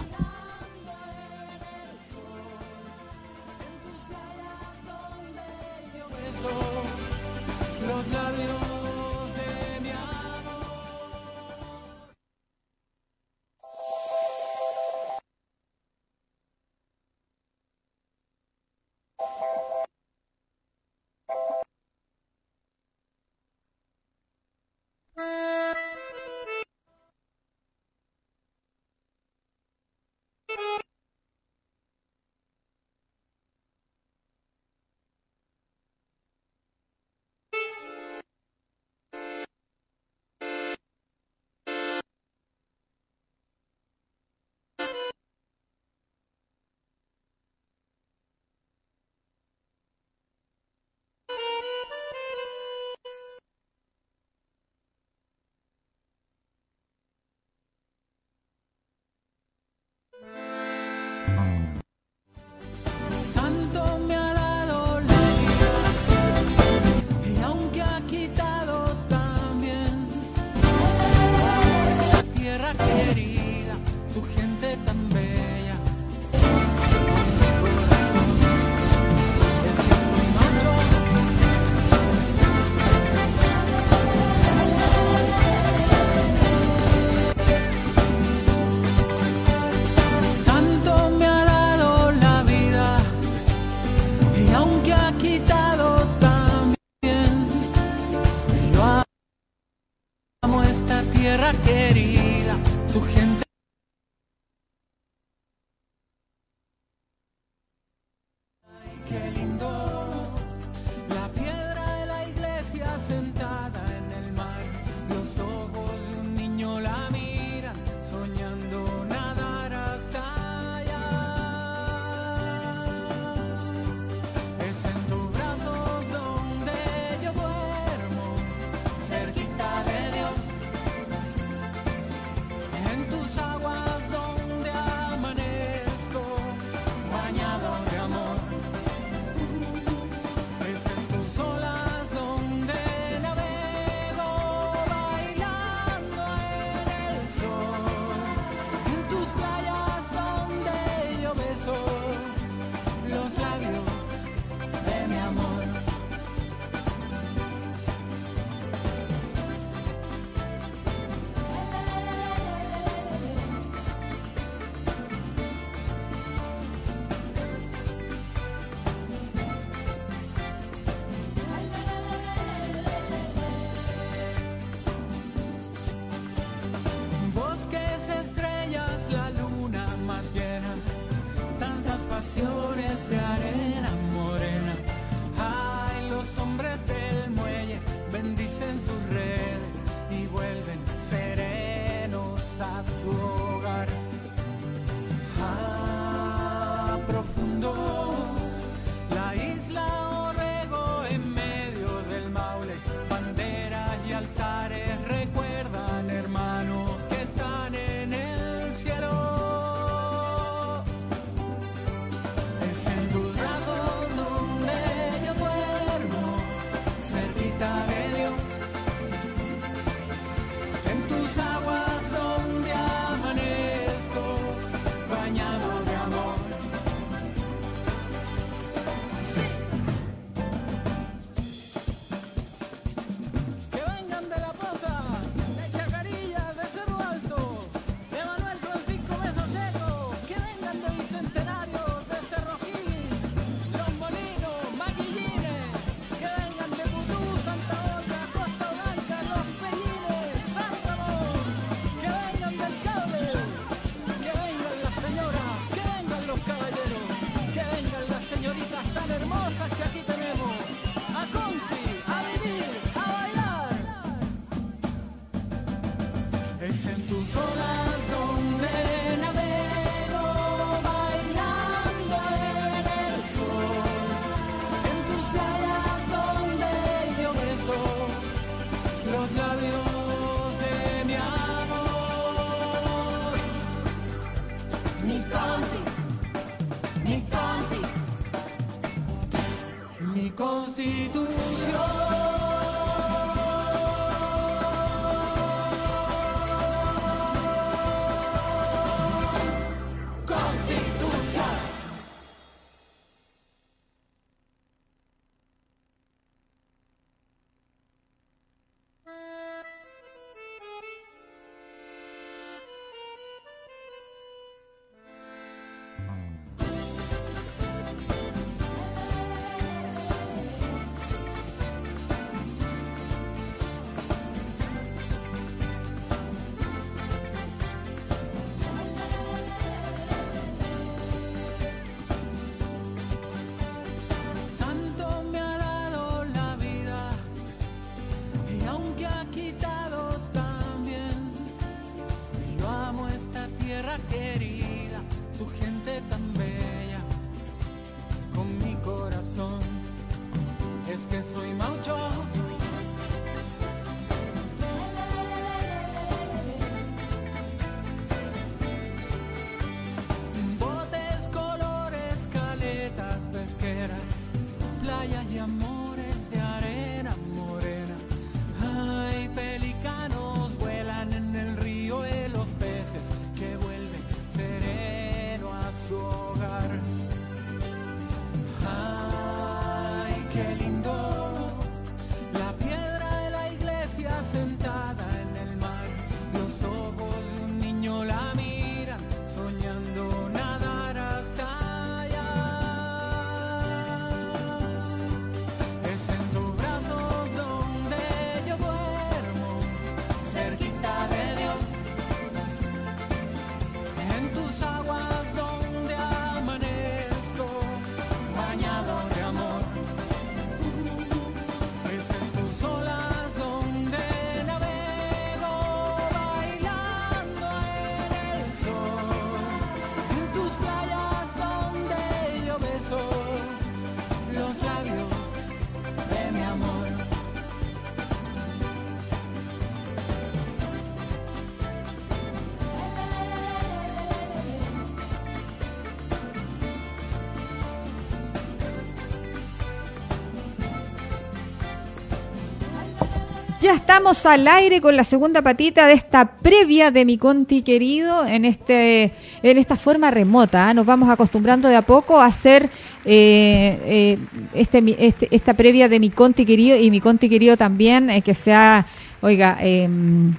Ya estamos al aire con la segunda patita de esta previa de mi Conti querido en este en esta forma remota. ¿ah? Nos vamos acostumbrando de a poco a hacer eh, eh, este, este- esta previa de mi Conti querido y mi Conti querido también eh, que sea, oiga, em,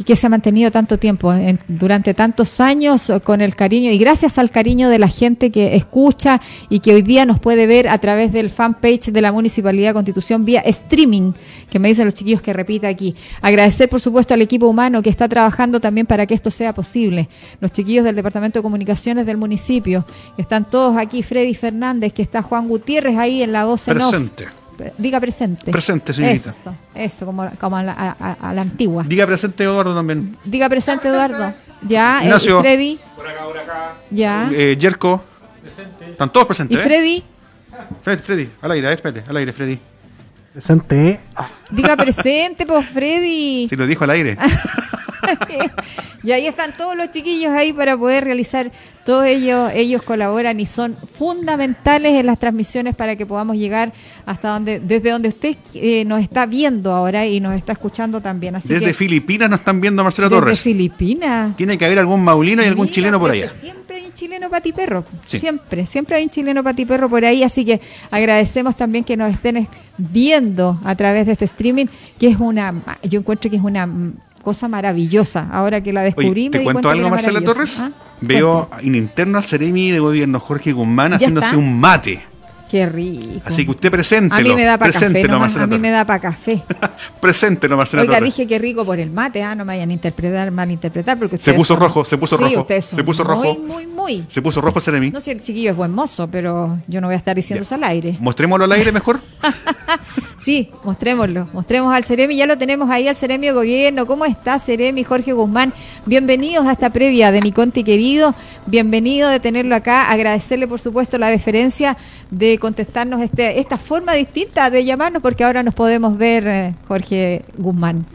que, que se ha mantenido tanto tiempo, en- durante tantos años, eh, con el cariño y gracias al cariño de la gente que escucha y que hoy día nos puede ver a través del fanpage de la Municipalidad de Constitución vía streaming, que me dicen los chiquillos que repita aquí. Agradecer, por supuesto, al equipo humano que está trabajando también para que esto sea posible. Los chiquillos del Departamento de Comunicaciones del municipio, están todos aquí, Freddy Fernández, que está Juan Gutiérrez ahí en la voz en off. Presente. Diga presente. Presente, señorita. Eso, eso, como, como a, la, a- a- a la antigua. Diga presente Eduardo también. Diga presente, Eduardo. Ya, eh, Ignacio. Freddy. Ya. Eh, Yerko. Están todos ¿Y presentes. ¿eh? Freddy? Freddy, Freddy, al aire, espérate, al aire, Freddy. Presente. Diga presente, pues Freddy. Si lo dijo al aire. y ahí están todos los chiquillos ahí para poder realizar. Todos ellos, ellos colaboran y son fundamentales en las transmisiones para que podamos llegar hasta donde, desde donde usted eh, nos está viendo ahora y nos está escuchando también. Así Desde que, Filipinas nos están viendo Marcelo desde Torres. Filipinas. Tiene que haber algún maulino y algún Mira, chileno por desde allá. Siempre hay un chileno patiperro. Sí. Siempre, siempre hay un chileno patiperro por ahí. Así que agradecemos también que nos estén es- viendo a través de este streaming, que es una, yo encuentro que es una cosa maravillosa. Ahora que la descubrí, Oye, me ¿te di cuento cuenta algo, Marcela Torres? ¿Ah? Veo en interno al Ceremi de Gobierno Jorge Guzmán ¿Ya haciéndose está? un mate. Qué rico. Así que usted preséntelo. a mí me da para café, Marcela a mí me da para café. Preséntelo, Marcela Oiga, Torres. dije que rico por el mate, ah, no me vayan a interpretar, malinterpretar, porque Se ustedes puso son- rojo, se puso Sí, rojo, se puso rojo. Muy, muy, muy. Se puso rojo el Ceremi. No sé, el chiquillo es buen mozo, pero yo no voy a estar diciendo Ya. eso al aire. Mostrémoslo al aire mejor. Sí, mostrémoslo. Mostremos al Ceremi. Ya lo tenemos ahí al Ceremi de Gobierno. ¿Cómo está Ceremi Jorge Guzmán? Bienvenidos a esta previa de mi Conti querido. Bienvenido de tenerlo acá. Agradecerle, por supuesto, la deferencia de contestarnos este, esta forma distinta de llamarnos, porque ahora nos podemos ver, eh, Jorge Guzmán.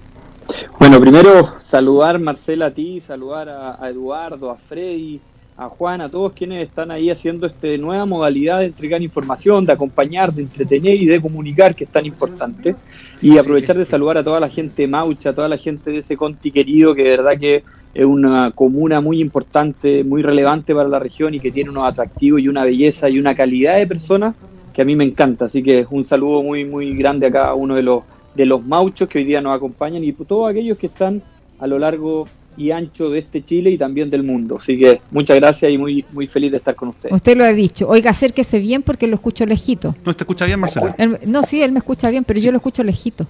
Bueno, primero saludar Marcela a ti, saludar a Eduardo, a Freddy, a Juan, a todos quienes están ahí haciendo esta nueva modalidad de entregar información, de acompañar, de entretener y de comunicar, que es tan importante. Y aprovechar de saludar a toda la gente maucha, a toda la gente de ese Conti querido, que de verdad que es una comuna muy importante, muy relevante para la región y que tiene unos atractivos y una belleza y una calidad de personas que a mí me encanta. Así que un saludo muy, muy grande a cada uno de los de los mauchos que hoy día nos acompañan y todos aquellos que están a lo largo y ancho de este Chile y también del mundo. Así que muchas gracias y muy muy feliz de estar con ustedes. Usted lo ha dicho. Oiga, acérquese bien porque lo escucho lejito. ¿No te escucha bien, Marcela? Él- no, sí, él me escucha bien, pero yo lo escucho lejito.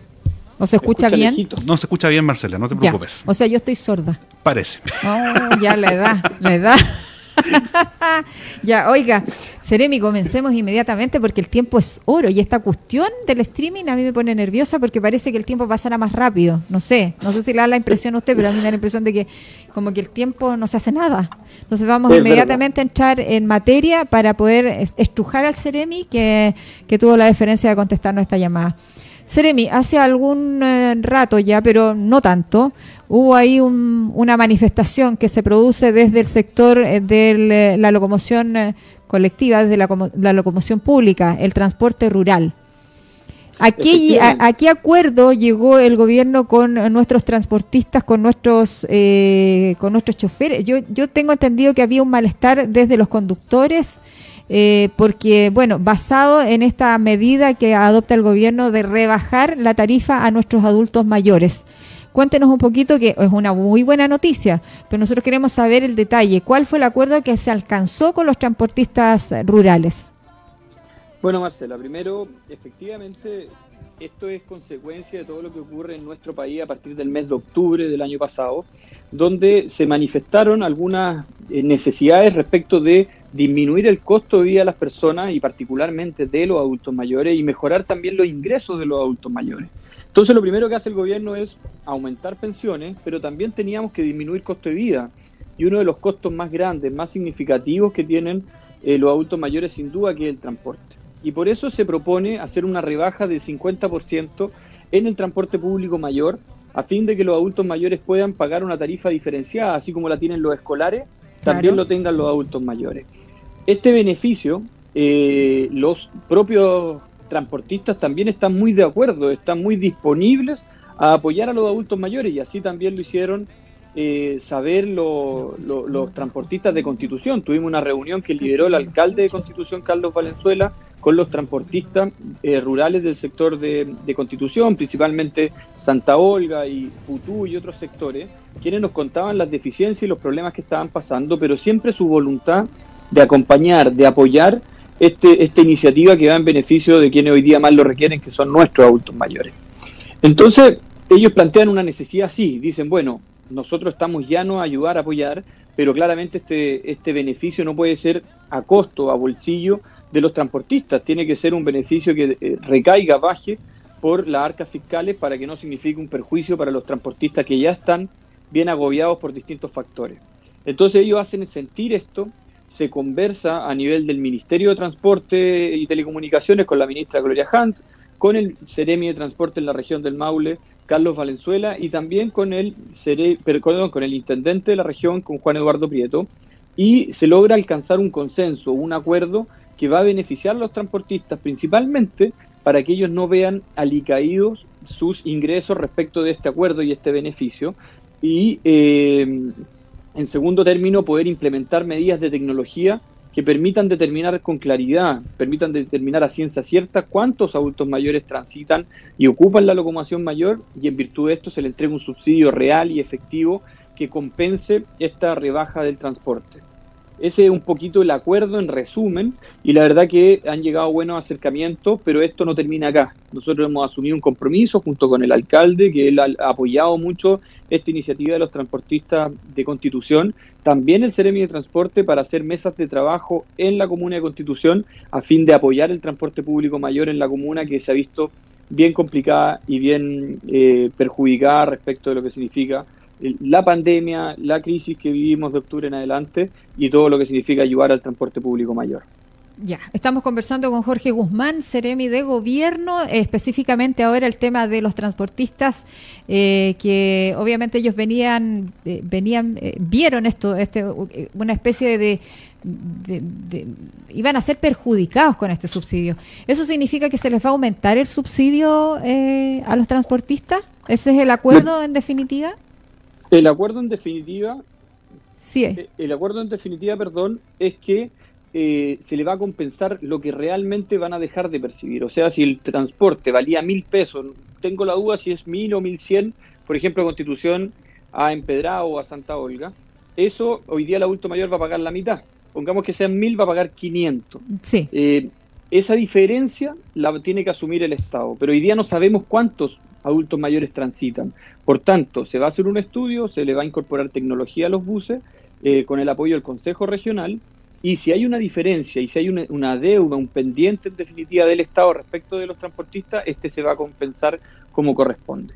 ¿O se escucha, bien? lejito. No se escucha bien, Marcela, no te Ya. preocupes. O sea, yo estoy sorda. Parece. Oh, ya la edad, la edad. ya, oiga, Seremi, comencemos inmediatamente porque el tiempo es oro y esta cuestión del streaming a mí me pone nerviosa porque parece que el tiempo pasará más rápido. No sé, no sé si le da la impresión a usted, pero a mí me da la impresión de que como que el tiempo no se hace nada. Entonces vamos inmediatamente a entrar en materia para poder es- estrujar al Seremi que, que tuvo la deferencia de contestarnos esta llamada. Seremi, hace algún eh, rato ya, pero no tanto, hubo ahí un- una manifestación que se produce desde el sector eh, de la locomoción eh, colectiva, desde la, como- la locomoción pública, el transporte rural. ¿A qué, a- qué acuerdo llegó el gobierno con nuestros transportistas, con nuestros eh, con nuestros choferes? Yo, yo tengo entendido que había un malestar desde los conductores, eh, porque, bueno, basado en esta medida que adopta el gobierno de rebajar la tarifa a nuestros adultos mayores. Cuéntenos un poquito, que es una muy buena noticia, pero nosotros queremos saber el detalle. ¿Cuál fue el acuerdo que se alcanzó con los transportistas rurales? Bueno, Marcela, primero, efectivamente, esto es consecuencia de todo lo que ocurre en nuestro país a partir del mes de octubre del año pasado, donde se manifestaron algunas eh, necesidades respecto de disminuir el costo de vida de las personas y particularmente de los adultos mayores y mejorar también los ingresos de los adultos mayores. Entonces lo primero que hace el gobierno es aumentar pensiones, pero también teníamos que disminuir costo de vida. Y uno de los costos más grandes, más significativos que tienen eh, los adultos mayores sin duda que es el transporte. Y por eso se propone hacer una rebaja del 50% en el transporte público mayor, a fin de que los adultos mayores puedan pagar una tarifa diferenciada, así como la tienen los escolares, también Claro. lo tengan los adultos mayores. Este beneficio, eh, los propios transportistas también están muy de acuerdo, están muy disponibles a apoyar a los adultos mayores y así también lo hicieron eh, saber lo- lo- los transportistas de Constitución. Tuvimos una reunión que lideró el alcalde de Constitución, Carlos Valenzuela, con los transportistas eh, rurales del sector de, de Constitución, principalmente Santa Olga y Putú y otros sectores, quienes nos contaban las deficiencias y los problemas que estaban pasando, pero siempre su voluntad de acompañar, de apoyar este, esta iniciativa que va en beneficio de quienes hoy día más lo requieren, que son nuestros adultos mayores. Entonces, ellos plantean una necesidad así, dicen, bueno, nosotros estamos llanos a ayudar, a apoyar, pero claramente este, este beneficio no puede ser a costo, a bolsillo de los transportistas, tiene que ser un beneficio que eh, recaiga, baje por las arcas fiscales para que no signifique un perjuicio para los transportistas que ya están bien agobiados por distintos factores. Entonces ellos hacen sentir esto, se conversa a nivel del Ministerio de Transporte y Telecomunicaciones con la ministra Gloria Hunt, con el Ceremi de Transporte en la región del Maule, Carlos Valenzuela, y también con el, Cere- con el intendente de la región, con Juan Eduardo Prieto, y se logra alcanzar un consenso, un acuerdo que va a beneficiar a los transportistas principalmente para que ellos no vean alicaídos sus ingresos respecto de este acuerdo y este beneficio, y eh, en segundo término poder implementar medidas de tecnología que permitan determinar con claridad, permitan determinar a ciencia cierta cuántos adultos mayores transitan y ocupan la locomoción mayor y en virtud de esto se le entrega un subsidio real y efectivo que compense esta rebaja del transporte. Ese es un poquito el acuerdo en resumen y la verdad que han llegado buenos acercamientos, pero esto no termina acá. Nosotros hemos asumido un compromiso junto con el alcalde, que él ha apoyado mucho esta iniciativa de los transportistas de Constitución, también el Ceremi de Transporte para hacer mesas de trabajo en la comuna de Constitución a fin de apoyar el transporte público mayor en la comuna que se ha visto bien complicada y bien eh, perjudicada respecto de lo que significa la pandemia, la crisis que vivimos de octubre en adelante y todo lo que significa ayudar al transporte público mayor. Ya, estamos conversando con Jorge Guzmán, Ceremi de Gobierno, específicamente ahora el tema de los transportistas, eh, que obviamente ellos venían, eh, venían, eh, vieron esto, este, eh, una especie de, de- de- iban a ser perjudicados con este subsidio. ¿Eso significa que se les va a aumentar el subsidio eh, a los transportistas? ¿Ese es el acuerdo en definitiva? El acuerdo en definitiva Sí. Eh, El acuerdo en definitiva, perdón, es que eh, se le va a compensar lo que realmente van a dejar de percibir. O sea, si el transporte valía mil pesos, tengo la duda si es mil o mil cien, por ejemplo, Constitución a Empedrado o a Santa Olga, eso hoy día el adulto mayor va a pagar la mitad. Pongamos que sean mil, va a pagar 500. Sí. Eh, esa diferencia la tiene que asumir el Estado, pero hoy día no sabemos cuántos adultos mayores transitan. Por tanto, se va a hacer un estudio, se le va a incorporar tecnología a los buses eh, con el apoyo del Consejo Regional y si hay una diferencia y si hay una, una deuda, un pendiente en definitiva del Estado respecto de los transportistas, este se va a compensar como corresponde.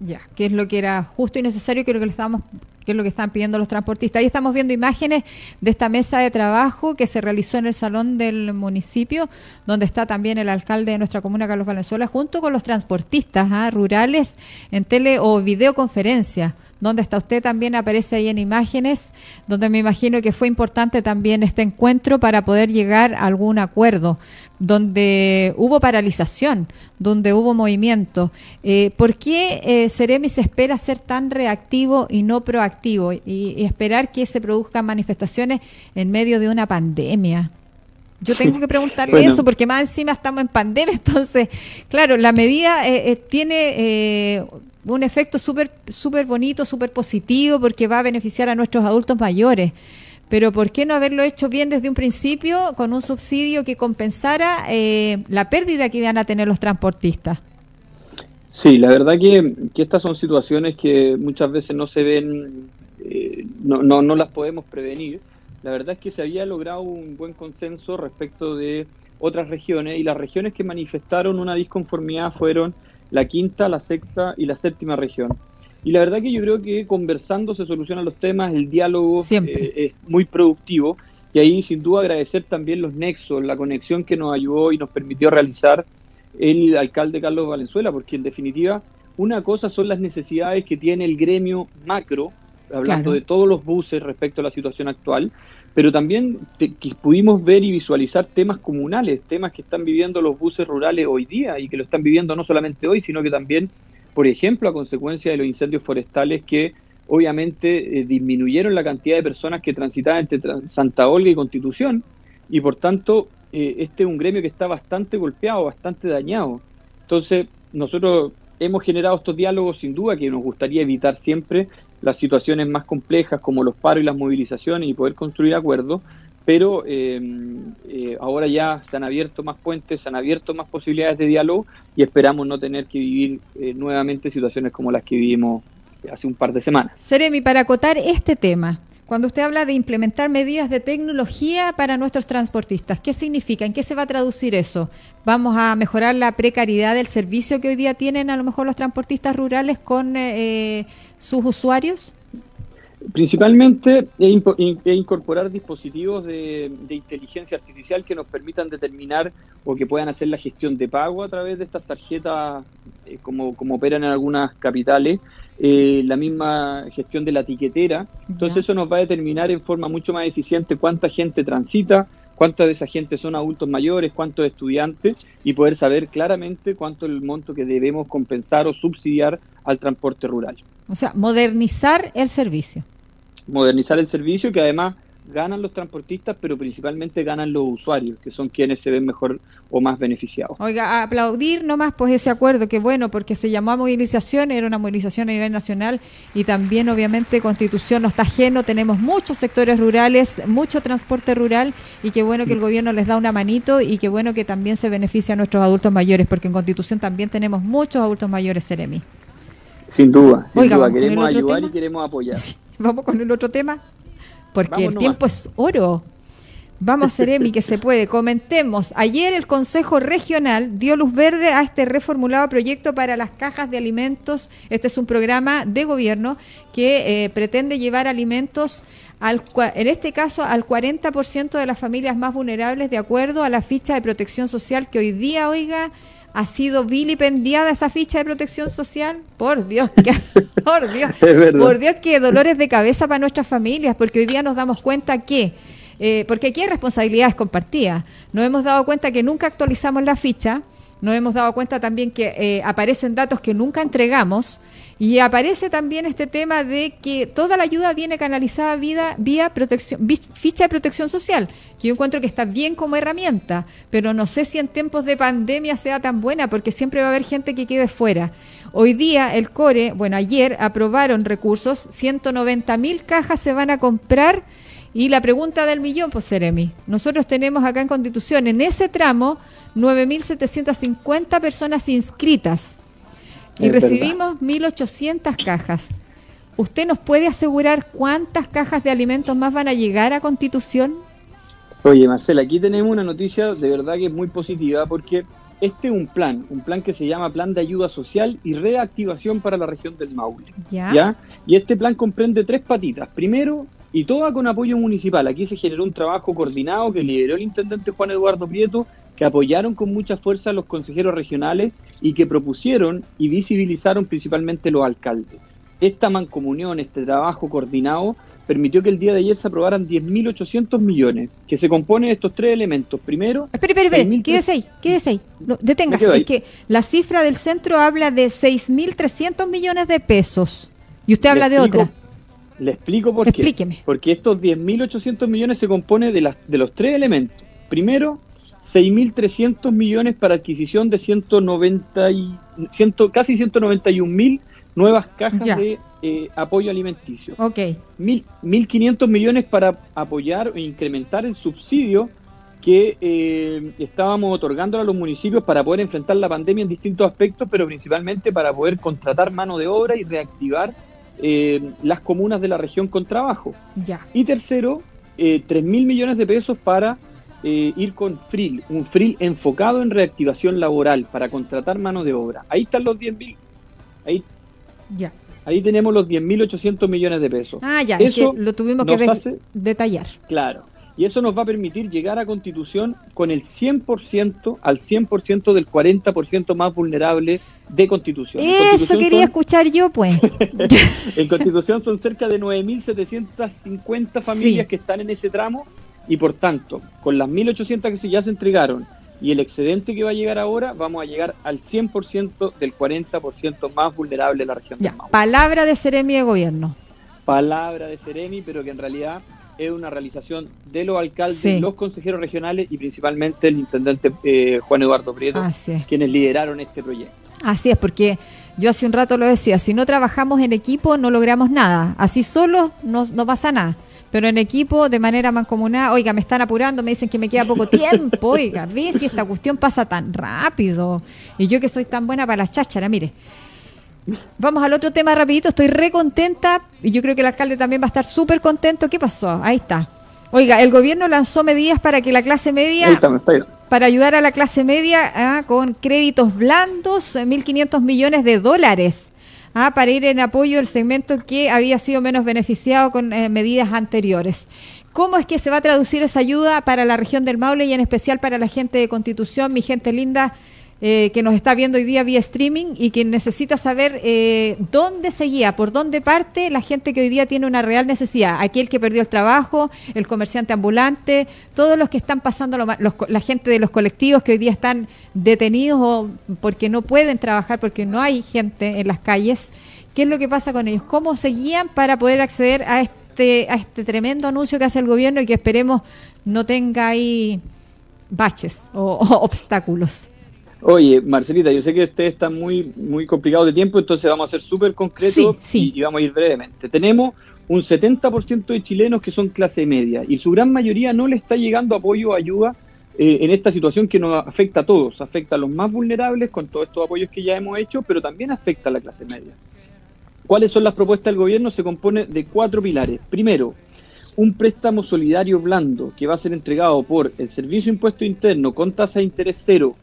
Ya, que es lo que era justo y necesario, que es lo que le estábamos que es lo que están pidiendo los transportistas. Ahí estamos viendo imágenes de esta mesa de trabajo que se realizó en el salón del municipio, donde está también el alcalde de nuestra comuna, Carlos Valenzuela, junto con los transportistas ¿ah? rurales en tele o videoconferencia. Donde está usted también aparece ahí en imágenes, donde me imagino que fue importante también este encuentro para poder llegar a algún acuerdo, donde hubo paralización, donde hubo movimiento. Eh, ¿Por qué eh, Ceremi se espera ser tan reactivo y no proactivo y esperar que se produzcan manifestaciones en medio de una pandemia? Yo tengo que preguntarle Bueno. eso porque más encima estamos en pandemia, entonces, claro, la medida eh, eh, tiene eh, un efecto súper súper bonito, súper positivo porque va a beneficiar a nuestros adultos mayores. Pero ¿por qué no haberlo hecho bien desde un principio con un subsidio que compensara eh, la pérdida que iban a tener los transportistas? Sí, la verdad que, que estas son situaciones que muchas veces no se ven, eh, no, no, no las podemos prevenir. La verdad es que se había logrado un buen consenso respecto de otras regiones y las regiones que manifestaron una disconformidad fueron la quinta, la sexta y la séptima región. Y la verdad que yo creo que conversando se solucionan los temas, el diálogo eh, es muy productivo y ahí sin duda agradecer también los nexos, la conexión que nos ayudó y nos permitió realizar el alcalde Carlos Valenzuela, porque en definitiva una cosa son las necesidades que tiene el gremio macro, hablando Claro. de todos los buses respecto a la situación actual, pero también te- que pudimos ver y visualizar temas comunales, temas que están viviendo los buses rurales hoy día y que lo están viviendo no solamente hoy, sino que también por ejemplo, a consecuencia de los incendios forestales que obviamente eh, disminuyeron la cantidad de personas que transitaban entre Santa Olga y Constitución y por tanto eh, este es un gremio que está bastante golpeado, bastante dañado. Entonces nosotros hemos generado estos diálogos sin duda que nos gustaría evitar siempre las situaciones más complejas como los paros y las movilizaciones y poder construir acuerdos, pero eh, eh, ahora ya se han abierto más puentes, se han abierto más posibilidades de diálogo y esperamos no tener que vivir eh, nuevamente situaciones como las que vivimos hace un par de semanas. Seremi, para acotar este tema, cuando usted habla de implementar medidas de tecnología para nuestros transportistas, ¿qué significa? ¿En qué se va a traducir eso? ¿Vamos a mejorar la precariedad del servicio que hoy día tienen a lo mejor los transportistas rurales con eh, sus usuarios? Principalmente in- es incorporar dispositivos de, inteligencia artificial que nos permitan determinar o que puedan hacer la gestión de pago a través de estas tarjetas, eh, como operan en algunas capitales, eh, la misma gestión de la tiquetera. Entonces eso nos va a determinar en forma mucho más eficiente cuánta gente transita, cuánta de esa gente son adultos mayores, cuántos estudiantes y poder saber claramente cuánto es el monto que debemos compensar o subsidiar al transporte rural. O sea, modernizar el servicio. modernizar el servicio que además ganan los transportistas, pero principalmente ganan los usuarios, que son quienes se ven mejor o más beneficiados. Oiga, aplaudir nomás pues ese acuerdo, que bueno, porque se llamó a movilización, era una movilización a nivel nacional y también obviamente Constitución no está ajeno, tenemos muchos sectores rurales, mucho transporte rural y qué bueno que el gobierno les da una manito y qué bueno que también se beneficia a nuestros adultos mayores, porque en Constitución también tenemos muchos adultos mayores, Seremi. Sin duda, sin Oiga, duda. queremos ayudar tema. y queremos apoyar. Vamos con el otro tema, porque el tiempo es oro. Vamos, Seremi, que se puede. Comentemos. Ayer el Consejo Regional dio luz verde a este reformulado proyecto para las cajas de alimentos. Este es un programa de gobierno que eh, pretende llevar alimentos, al, en este caso, al 40% de las familias más vulnerables, de acuerdo a la ficha de protección social que hoy día, oiga, ha sido vilipendiada esa ficha de protección social. Por Dios, que, por Dios. Por Dios, qué dolores de cabeza para nuestras familias, porque hoy día nos damos cuenta que, eh, porque aquí hay responsabilidades compartidas, nos hemos dado cuenta que nunca actualizamos la ficha, nos hemos dado cuenta también que eh, aparecen datos que nunca entregamos y aparece también este tema de que toda la ayuda viene canalizada vía, vía protección, ficha de protección social, que yo encuentro que está bien como herramienta, pero no sé si en tiempos de pandemia sea tan buena porque siempre va a haber gente que quede fuera. Hoy día el CORE, bueno, ayer aprobaron recursos, 190 mil cajas se van a comprar y la pregunta del millón, pues Seremi, nosotros tenemos acá en Constitución, en ese tramo, 9.750 personas inscritas y Es recibimos 1.800 cajas. ¿Usted nos puede asegurar cuántas cajas de alimentos más van a llegar a Constitución? Oye, Marcela, aquí tenemos una noticia de verdad que es muy positiva porque este es un plan, un plan que se llama Plan de Ayuda Social y Reactivación para la región del Maule. ¿Ya? ¿ya? Y este plan comprende tres patitas. Primero, y toda con apoyo municipal. Aquí se generó un trabajo coordinado que lideró el intendente Juan Eduardo Prieto, que apoyaron con mucha fuerza a los consejeros regionales y que propusieron y visibilizaron principalmente los alcaldes. Esta mancomunión, este trabajo coordinado, permitió que el día de ayer se aprobaran 10.800 millones, que se compone de estos tres elementos. Primero, espere, espere, 6.000 quédese ahí, quédese ahí. No, deténgase, ahí. es que la cifra del centro habla de 6.300 millones de pesos y usted habla Le de explico- otra. Le explico por qué. Explíqueme. Porque estos 10.800 millones se compone de, las, de los tres elementos. Primero, 6.300 millones para adquisición de 190 y, 100 casi 191.000 nuevas cajas Ya. de eh, apoyo alimenticio. Ok, Mil- 1.500 millones para apoyar e incrementar el subsidio que eh, estábamos otorgando a los municipios para poder enfrentar la pandemia en distintos aspectos, pero principalmente para poder contratar mano de obra y reactivar eh, las comunas de la región con trabajo. ya. Y tercero, eh, 3 mil millones de pesos para eh, ir con FRIL, un FRIL enfocado en reactivación laboral para contratar mano de obra. Ahí están los 10 mil, ahí, Ya. ahí tenemos los 10.800 millones de pesos. Ah, ya, es Eso que lo tuvimos que nos de- hace- detallar. Claro. Y eso nos va a permitir llegar a Constitución con el 100% al 100% del 40% más vulnerable de Constitución. Eso Constitución quería son- escuchar yo, pues. En Constitución son cerca de 9.750 familias Sí. que están en ese tramo y por tanto, con las 1.800 que se- ya se entregaron y el excedente que va a llegar ahora, vamos a llegar al 100% del 40% más vulnerable de la región Ya, Maule. palabra de Seremi de Gobierno. Palabra de Ceremi, pero que en realidad es una realización de los alcaldes, Sí. los consejeros regionales y principalmente el intendente eh, Juan Eduardo Prieto, es. quienes lideraron este proyecto. Así es, porque yo hace un rato lo decía, si no trabajamos en equipo no logramos nada. Así solo no, no pasa nada. Pero en equipo, de manera mancomunada, oiga, me están apurando, me dicen que me queda poco tiempo, oiga, ve si esta cuestión pasa tan rápido. Y yo que soy tan buena para las chácharas, mire. Vamos al otro tema rapidito, estoy re contenta y yo creo que el alcalde también va a estar súper contento. ¿Qué pasó? Ahí está. Oiga, el gobierno lanzó medidas para que la clase media Ahí está, está ahí. para ayudar a la clase media ah, con créditos blandos, eh, 1.500 millones de dólares, ah, para ir en apoyo del segmento que había sido menos beneficiado con eh, medidas anteriores. ¿Cómo es que se va a traducir esa ayuda para la región del Maule y en especial para la gente de Constitución, mi gente linda? Eh, que nos está viendo hoy día vía streaming y que necesita saber eh, dónde se guía, por dónde parte la gente que hoy día tiene una real necesidad. Aquel que perdió el trabajo, el comerciante ambulante, todos los que están pasando, lo los la gente de los colectivos que hoy día están detenidos o porque no pueden trabajar, porque no hay gente en las calles. ¿Qué es lo que pasa con ellos? ¿Cómo se guían para poder acceder a este, a este tremendo anuncio que hace el gobierno y que esperemos no tenga ahí baches o obstáculos? Oye, Marcelita, yo sé que ustedes están muy, muy complicados de tiempo, entonces vamos a ser súper concretos Sí, sí. Y, y vamos a ir brevemente. Tenemos un 70% de chilenos que son clase media y su gran mayoría no le está llegando apoyo o ayuda eh, en esta situación que nos afecta a todos. Afecta a los más vulnerables con todos estos apoyos que ya hemos hecho, pero también afecta a la clase media. ¿Cuáles son las propuestas del gobierno? Se compone de cuatro pilares. Primero, un préstamo solidario blando que va a ser entregado por el Servicio de Impuesto Interno con tasa de interés cero,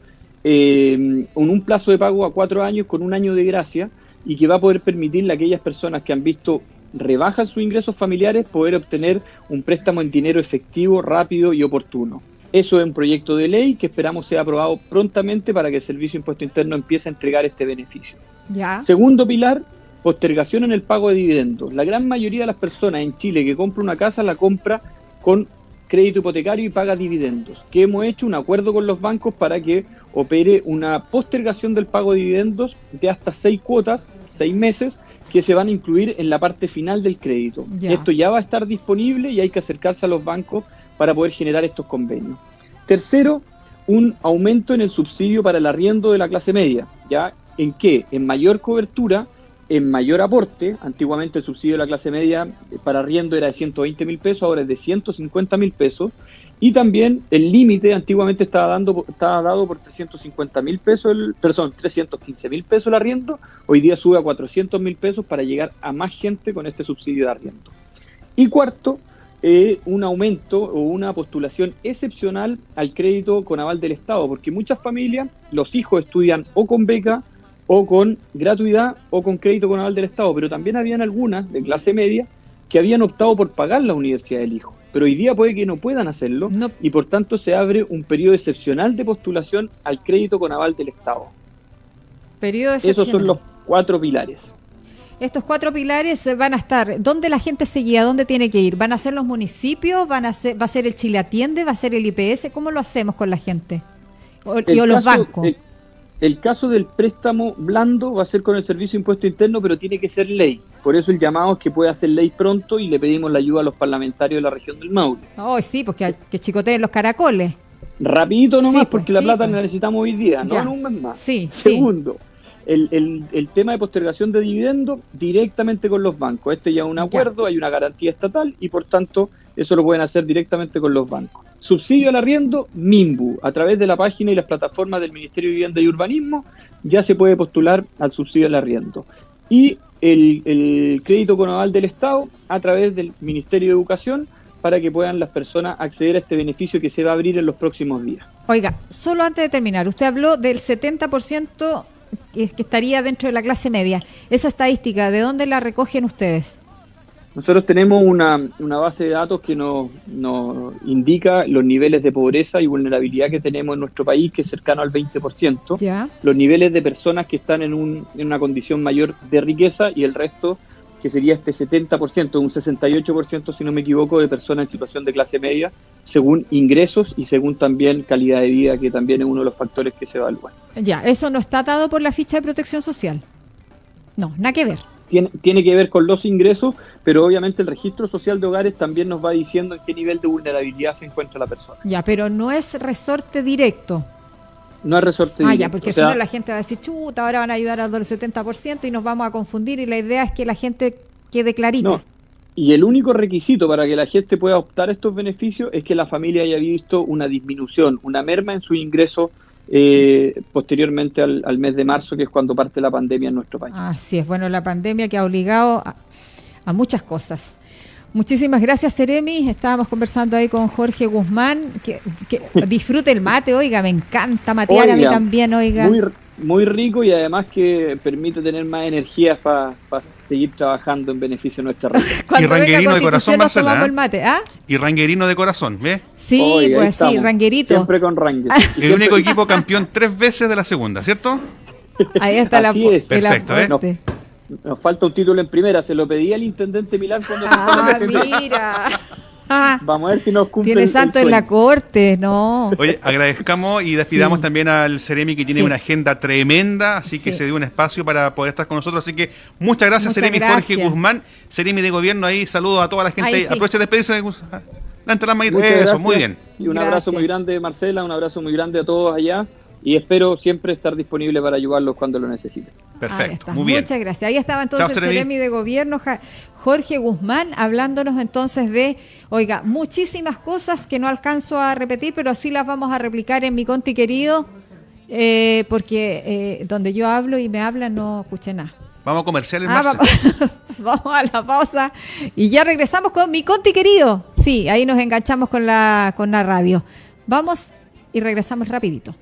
eh, con un plazo de pago a cuatro años con un año de gracia y que va a poder permitirle a aquellas personas que han visto rebajas sus ingresos familiares poder obtener un préstamo en dinero efectivo, rápido y oportuno. Eso es un proyecto de ley que esperamos sea aprobado prontamente para que el Servicio de Impuesto Interno empiece a entregar este beneficio. ¿Ya? Segundo pilar, postergación en el pago de dividendos. La gran mayoría de las personas en Chile que compra una casa la compra con crédito hipotecario y paga dividendos. Que hemos hecho un acuerdo con los bancos para que opere una postergación del pago de dividendos de hasta seis cuotas, seis meses, que se van a incluir en la parte final del crédito. Ya. Esto ya va a estar disponible y hay que acercarse a los bancos para poder generar estos convenios. Tercero, un aumento en el subsidio para el arriendo de la clase media. ¿Ya? ¿En qué? En mayor cobertura, en mayor aporte. Antiguamente el subsidio de la clase media para arriendo era de 120 mil pesos, ahora es de 150 mil pesos. Y también el límite antiguamente estaba, dando, estaba dado por 350 mil pesos, el, perdón, 315 mil pesos el arriendo. Hoy día sube a 400 mil pesos para llegar a más gente con este subsidio de arriendo. Y cuarto, eh, un aumento o una postulación excepcional al crédito con aval del Estado, porque muchas familias, los hijos estudian o con beca, o con gratuidad, o con crédito con aval del Estado, pero también habían algunas de clase media que habían optado por pagar la universidad del hijo, pero hoy día puede que no puedan hacerlo No. y por tanto se abre un periodo excepcional de postulación al crédito con aval del Estado. Periodo Esos son los cuatro pilares. Estos cuatro pilares eh, van a estar. ¿Dónde la gente se guía? ¿Dónde tiene que ir? ¿Van a ser los municipios? ¿Van a ser, ¿Va a ser el Chile Atiende? ¿Va a ser el IPS? ¿Cómo lo hacemos con la gente? O, y o los bancos. El, el caso del préstamo blando va a ser con el Servicio de Impuesto Interno, pero tiene que ser ley. Por eso el llamado es que pueda ser ley pronto y le pedimos la ayuda a los parlamentarios de la región del Maule. Oh, sí, porque que chicoteen los caracoles. Rapidito nomás, Sí, pues, porque la plata pues. la necesitamos hoy día, no Ya. en un mes más. Sí, sí. Segundo, el, el- el tema de postergación de dividendos directamente con los bancos. Este ya es un acuerdo, hay una garantía estatal y por tanto eso lo pueden hacer directamente con los bancos. Subsidio al arriendo, MIMBU, a través de la página y las plataformas del Ministerio de Vivienda y Urbanismo, ya se puede postular al subsidio al arriendo. Y el, crédito con aval del Estado a través del Ministerio de Educación para que puedan las personas acceder a este beneficio que se va a abrir en los próximos días. Oiga, solo antes de terminar, usted habló del 70% que que estaría dentro de la clase media. Esa estadística, ¿de dónde la recogen ustedes? Nosotros tenemos una, una base de datos que nos, nos indica los niveles de pobreza y vulnerabilidad que tenemos en nuestro país, que es cercano al 20%, Ya. los niveles de personas que están en, un, en una condición mayor de riqueza y el resto que sería este 70%, un 68% si no me equivoco, de personas en situación de clase media, según ingresos y según también calidad de vida, que también es uno de los factores que se evalúan. Ya, eso no está dado por la ficha de protección social. No, nada que ver. Tiene, tiene que ver con los ingresos, pero obviamente el registro social de hogares también nos va diciendo en qué nivel de vulnerabilidad se encuentra la persona. Ya, pero no es resorte directo. No es resorte Ah, ya, directo, porque o si sea, no la gente va a decir, chuta, ahora van a ayudar al 70% y nos vamos a confundir y la idea es que la gente quede clarita. No. Y el único requisito para que la gente pueda optar a estos beneficios es que la familia haya visto una disminución, una merma en su ingreso eh, posteriormente al, al mes de marzo, que es cuando parte la pandemia en nuestro país. Así es, bueno, la pandemia que ha obligado a, a muchas cosas. Muchísimas gracias, Seremi. Estábamos conversando ahí con Jorge Guzmán. Que, que disfrute el mate, oiga, me encanta matear a mí también, oiga. Muy, muy rico y además que permite tener más energía para seguir trabajando en beneficio de nuestra región. Cuando venga ranguerino de corazón, Marcela, ¿eh? el mate, ¿ah? Y ranguerino de corazón, ¿ves? Sí, Oiga, pues sí, ranguerito. Siempre con Ranger. El único equipo campeón tres veces de la segunda, ¿cierto? Ahí está la, es. Perfecto, ¿eh? aporte. Nos falta un título en primera, se lo pedí al intendente Milán cuando se Ah, mira. Ah, Vamos a ver si nos cumple Tiene santo en la corte, no. Oye, agradezcamos y despidamos Sí. también al Ceremi que tiene Sí. una agenda tremenda, así que Sí. se dio un espacio para poder estar con nosotros. Así que muchas gracias, Muchas Ceremi Jorge. Guzmán, Ceremi de Gobierno ahí. Saludos a toda la gente Ahí. Aprovecha de despedirse. Eso, gracias. muy bien. Y un Gracias. abrazo muy grande, Marcela, un abrazo muy grande a todos allá. Y espero siempre estar disponible para ayudarlos cuando lo necesiten. Perfecto, muy bien. Muchas gracias. Ahí estaba entonces Chao, el. Seremi de Gobierno, Jorge Guzmán, hablándonos entonces de, oiga, muchísimas cosas que no alcanzo a repetir, pero sí las vamos a replicar en mi conti querido, eh, porque eh, donde yo hablo y me hablan no escuché nada. Vamos a comerciales, Ah, va- vamos a la pausa y ya regresamos con mi conti querido. Sí, ahí nos enganchamos con la, con la radio. Vamos y regresamos rapidito.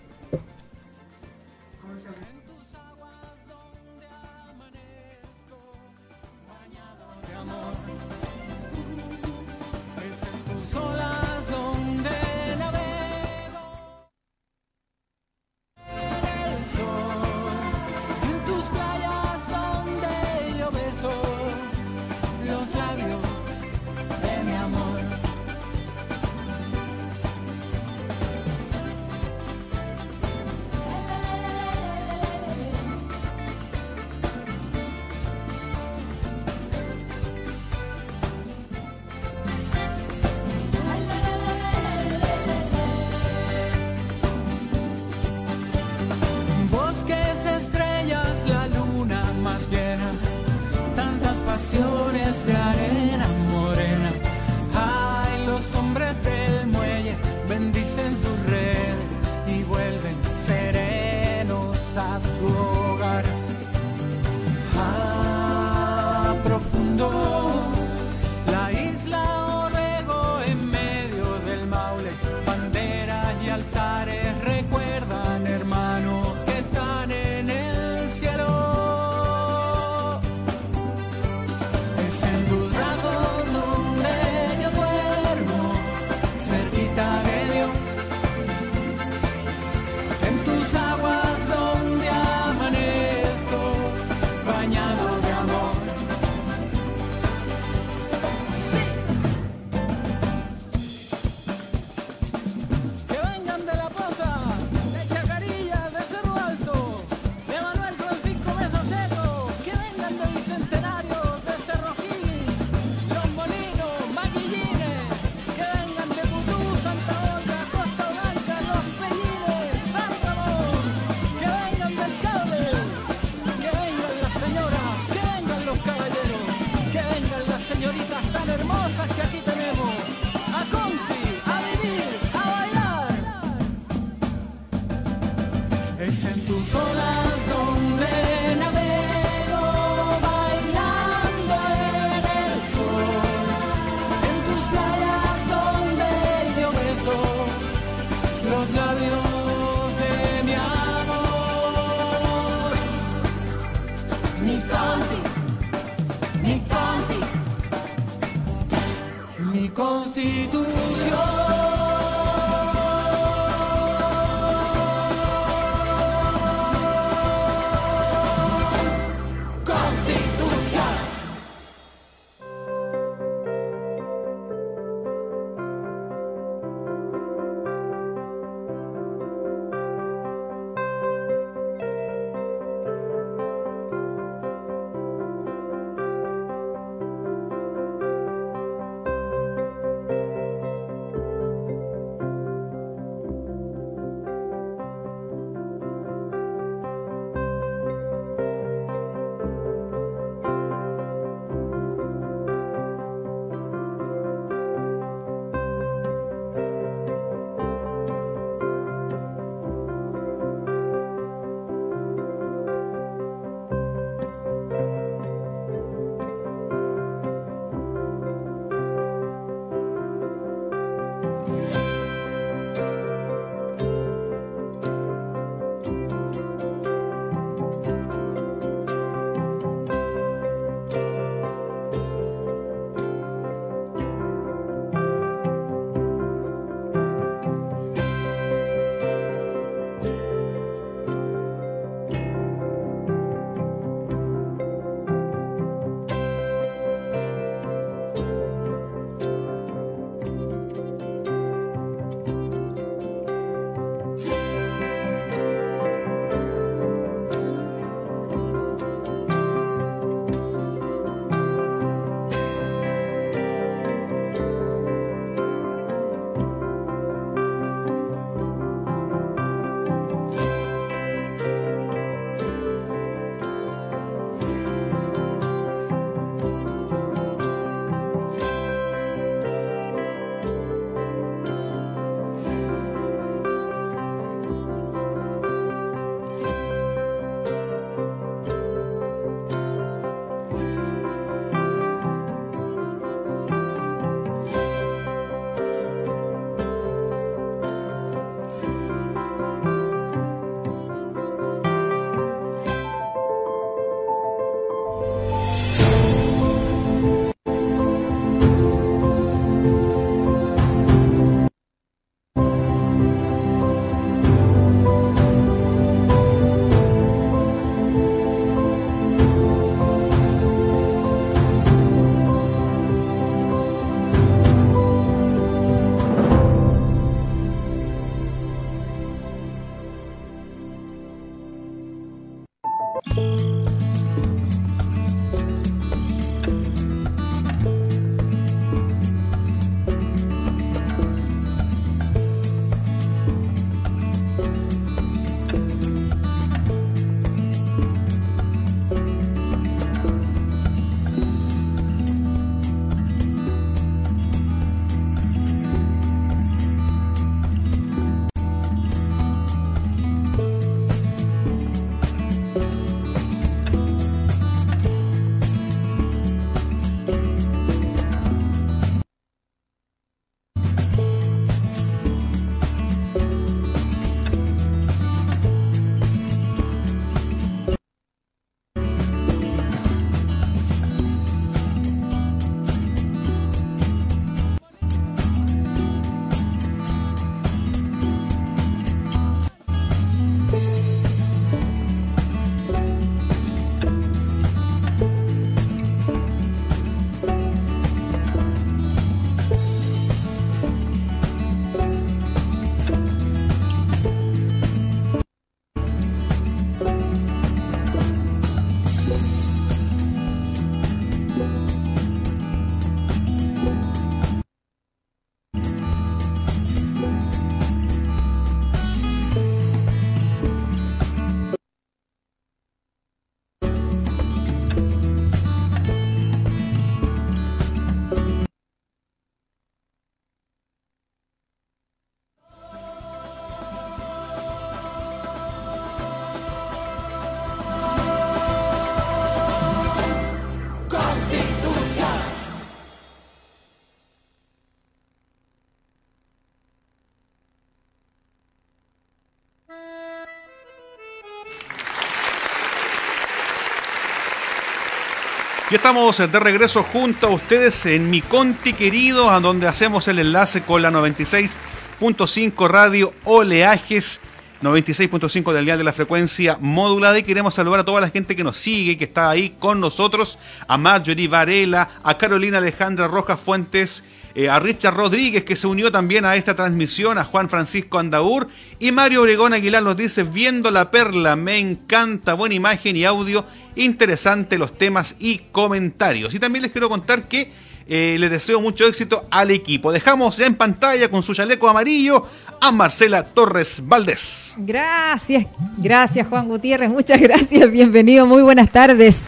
Estamos de regreso junto a ustedes en mi Conti querido, a donde hacemos el enlace con la 96.5 Radio Oleajes, 96.5 del día de la frecuencia modulada. Y queremos saludar a toda la gente que nos sigue, que está ahí con nosotros, a Marjorie Varela, a Carolina Alejandra Rojas Fuentes eh, a Richard Rodríguez, que se unió también a esta transmisión, a Juan Francisco Andaur, y Mario Obregón Aguilar nos dice, viendo la perla, me encanta, buena imagen y audio, interesante los temas y comentarios. Y también les quiero contar que eh, les deseo mucho éxito al equipo. Dejamos ya en pantalla con su chaleco amarillo a Marcela Torres Valdés. Gracias, gracias Juan Gutiérrez, muchas gracias, bienvenido, muy buenas tardes.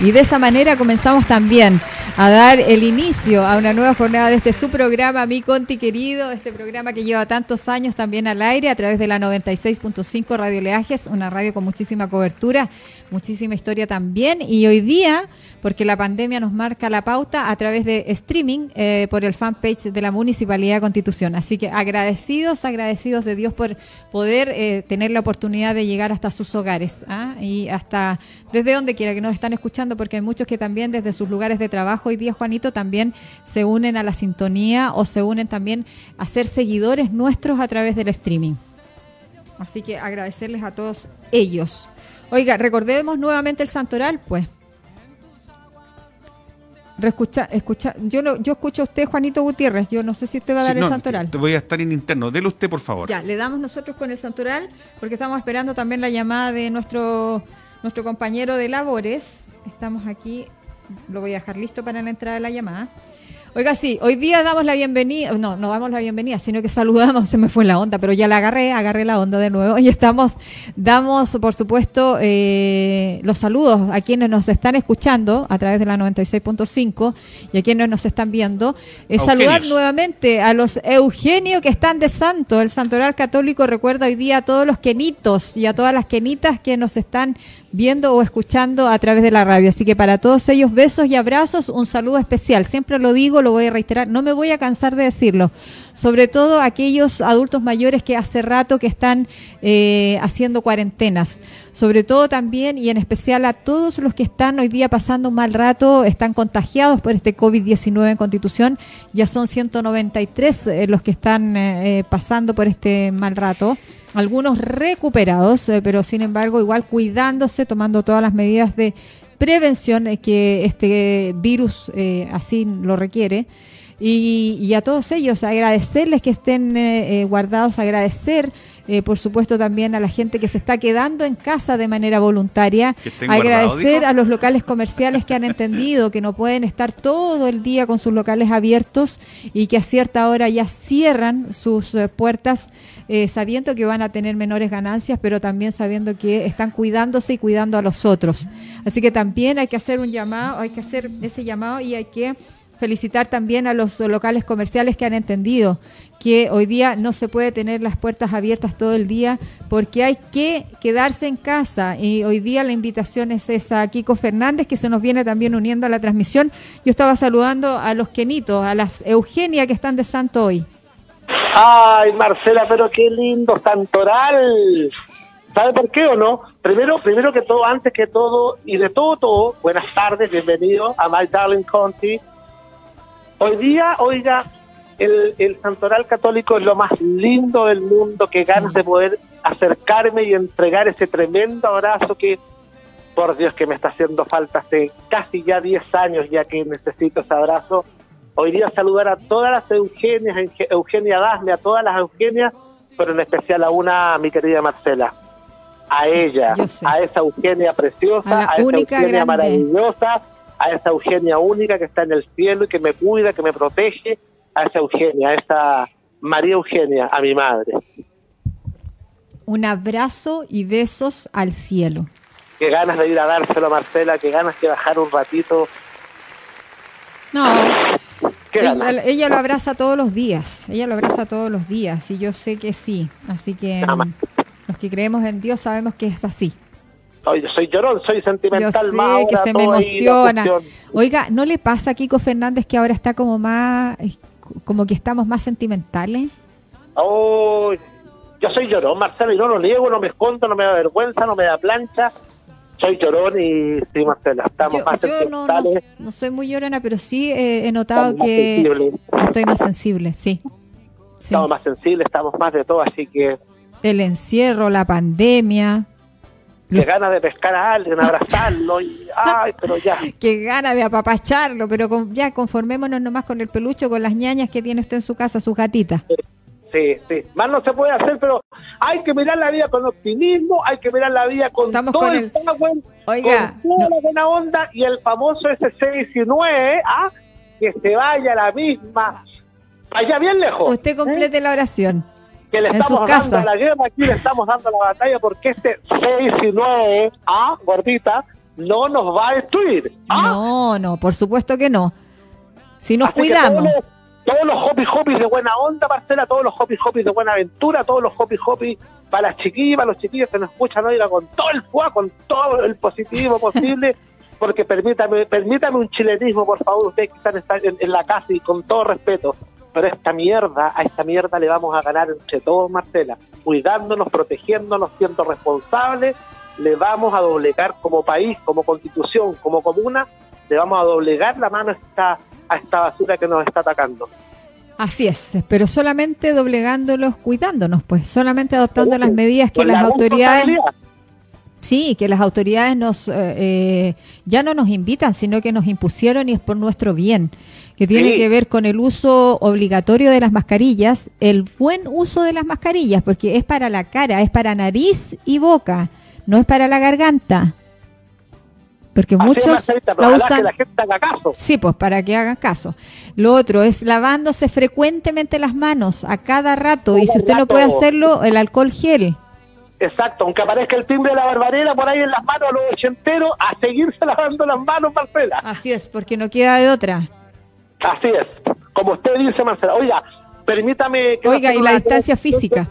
Y de esa manera comenzamos también a dar el inicio a una nueva jornada de este su programa, Mi Conti querido, este programa que lleva tantos años también al aire a través de la 96.5 Radio Leajes, una radio con muchísima cobertura, muchísima historia también. Y hoy día, porque la pandemia nos marca la pauta a través de streaming eh, por el fanpage de la Municipalidad de Constitución. Así que agradecidos, agradecidos de Dios por poder eh, tener la oportunidad de llegar hasta sus hogares ¿ah? y hasta desde donde quiera que nos están escuchando, porque hay muchos que también desde sus lugares de trabajo hoy día, Juanito, también se unen a la sintonía o se unen también a ser seguidores nuestros a través del streaming. Así que agradecerles a todos ellos. Oiga, recordemos nuevamente el santoral, pues. Escucha, yo no, yo escucho a usted, Juanito Gutiérrez. Yo no sé si usted va a dar Sí, el santoral. te voy a estar en interno. Dele usted, por favor. Ya, le damos nosotros con el santoral, porque estamos esperando también la llamada de nuestro, nuestro compañero de labores. Estamos aquí, lo voy a dejar listo para la entrada de la llamada. Oiga, sí, hoy día damos la bienvenida, no, no damos la bienvenida, sino que saludamos, se me fue la onda, pero ya la agarré, agarré la onda de nuevo y estamos, damos, por supuesto, eh, los saludos a quienes nos están escuchando a través de la 96.5 y a quienes nos están viendo. Eh, saludar nuevamente a los Eugenio que están de santo. El Santoral Católico recuerda hoy día a todos los quenitos y a todas las quenitas que nos están viendo o escuchando a través de la radio. Así que para todos ellos, besos y abrazos, un saludo especial. Siempre lo digo, lo voy a reiterar, no me voy a cansar de decirlo. Sobre todo aquellos adultos mayores que hace rato que están eh, haciendo cuarentenas. Sobre todo también y en especial a todos los que están hoy día pasando un mal rato, están contagiados por este COVID-19 en Constitución. Ya son 193 eh, los que están eh, eh, pasando por este mal rato algunos recuperados, eh, pero sin embargo igual cuidándose, tomando todas las medidas de prevención eh, que este virus eh, así lo requiere. Y, y a todos ellos agradecerles que estén eh, eh, guardados, agradecer eh, por supuesto también a la gente que se está quedando en casa de manera voluntaria, agradecer a los locales comerciales que han entendido que no pueden estar todo el día con sus locales abiertos y que a cierta hora ya cierran sus eh, puertas eh, sabiendo que van a tener menores ganancias, pero también sabiendo que están cuidándose y cuidando a los otros. Así que también hay que hacer un llamado, hay que hacer ese llamado y hay que felicitar también a los locales comerciales que han entendido que hoy día no se puede tener las puertas abiertas todo el día porque hay que quedarse en casa y hoy día la invitación es esa Kiko Fernández que se nos viene también uniendo a la transmisión. Yo estaba saludando a los Kenitos, a las Eugenia que están de santo hoy. Ay, Marcela, pero qué lindo santoral. ¿Sabe por qué o no? Primero, primero que todo, antes que todo y de todo, todo, buenas tardes, bienvenido a My Darling County. Hoy día, oiga, el, el santoral católico es lo más lindo del mundo, que ganas de poder acercarme y entregar ese tremendo abrazo que, por Dios, que me está haciendo falta hace casi ya 10 años ya que necesito ese abrazo. Hoy día saludar a todas las Eugenias, Euge- Eugenia Dasme, a todas las Eugenias, pero en especial a una, a mi querida Marcela. A Sí, ella, a esa Eugenia preciosa, A esa Eugenia grande. maravillosa, a esa Eugenia única que está en el cielo y que me cuida, que me protege, a esa Eugenia, a esa María Eugenia, a mi madre. Un abrazo y besos al cielo. Qué ganas de ir a dárselo a Marcela, qué ganas de bajar un ratito. No, ella, ella lo abraza todos los días, ella lo abraza todos los días y yo sé que sí, así que los que creemos en Dios sabemos que es así. Oye, soy llorón, soy Yo sentimental sé más que se me emociona. Oiga, ¿no le pasa a Kiko Fernández que ahora está como más, eh, como que estamos más sentimentales? Oh, yo soy llorón, Marcela, y no lo niego, no me escondo, no me da vergüenza, no me da plancha. Soy llorón y sí, Marcela, estamos Yo, más yo no, no, sentimentales, no soy muy llorona, pero sí eh, he notado estamos que estoy más sensible, sí. Sí. estamos más sensibles, estamos más de todo, así que El encierro, la pandemia, qué ganas de pescar a alguien, abrazarlo y, ay, pero ya. qué gana de apapacharlo, pero con- ya conformémonos nomás con el pelucho, con las ñañas que tiene usted en su casa, sus gatitas. Sí, sí, más no se puede hacer, pero hay que mirar la vida con optimismo, hay que mirar la vida con Estamos todo con el, el- power, Oiga, con toda no- la buena onda y el famoso S619, ¿ah? que se vaya a la misma, allá bien lejos. usted complete la oración. Que le En estamos dando casa. la guerra, aquí le estamos dando la batalla porque este 6 y 9, ah, gordita, no nos va a destruir. ¿ah? No, no, por supuesto que no. Si nos Así cuidamos. Todos los, hopi hopis de buena onda, Marcela, todos los hopi hopis de buena aventura, todos los hopi hopis para las chiquillas, para los chiquillos que nos escuchan, oiga, con todo el fuego, con todo el positivismo posible, porque permítame, permítame un chilenismo, por favor, ustedes que están están en, en la casa y con todo respeto, pero esta mierda, a esta mierda le vamos a ganar entre todos, Marcela, cuidándonos, protegiéndonos, siendo responsables, le vamos a doblegar como país, como constitución, como comuna, le vamos a doblegar la mano a esta, a esta basura que nos está atacando. Así es, pero solamente doblegándolos, cuidándonos, pues, solamente adoptando las medidas que Con las la autoridades. Sí, que las autoridades nos eh, eh, ya no nos invitan, sino que nos impusieron y es por nuestro bien, que tiene Sí. que ver con el uso obligatorio de las mascarillas, el buen uso de las mascarillas, porque es para la cara, es para nariz y boca, no es para la garganta. Porque Así muchos la usan que la gente haga caso. Sí, pues para que hagan caso. Lo otro es lavándose frecuentemente las manos a cada rato y si usted no puede hacerlo, el alcohol gel. Exacto, aunque aparezca el timbre de la barbarera por ahí en las manos a los ochenteros, a seguirse lavando las manos, Marcela. Así es, porque no queda de otra. Así es, como usted dice, Marcela. Oiga, permítame... quiero Oiga, y la distancia física.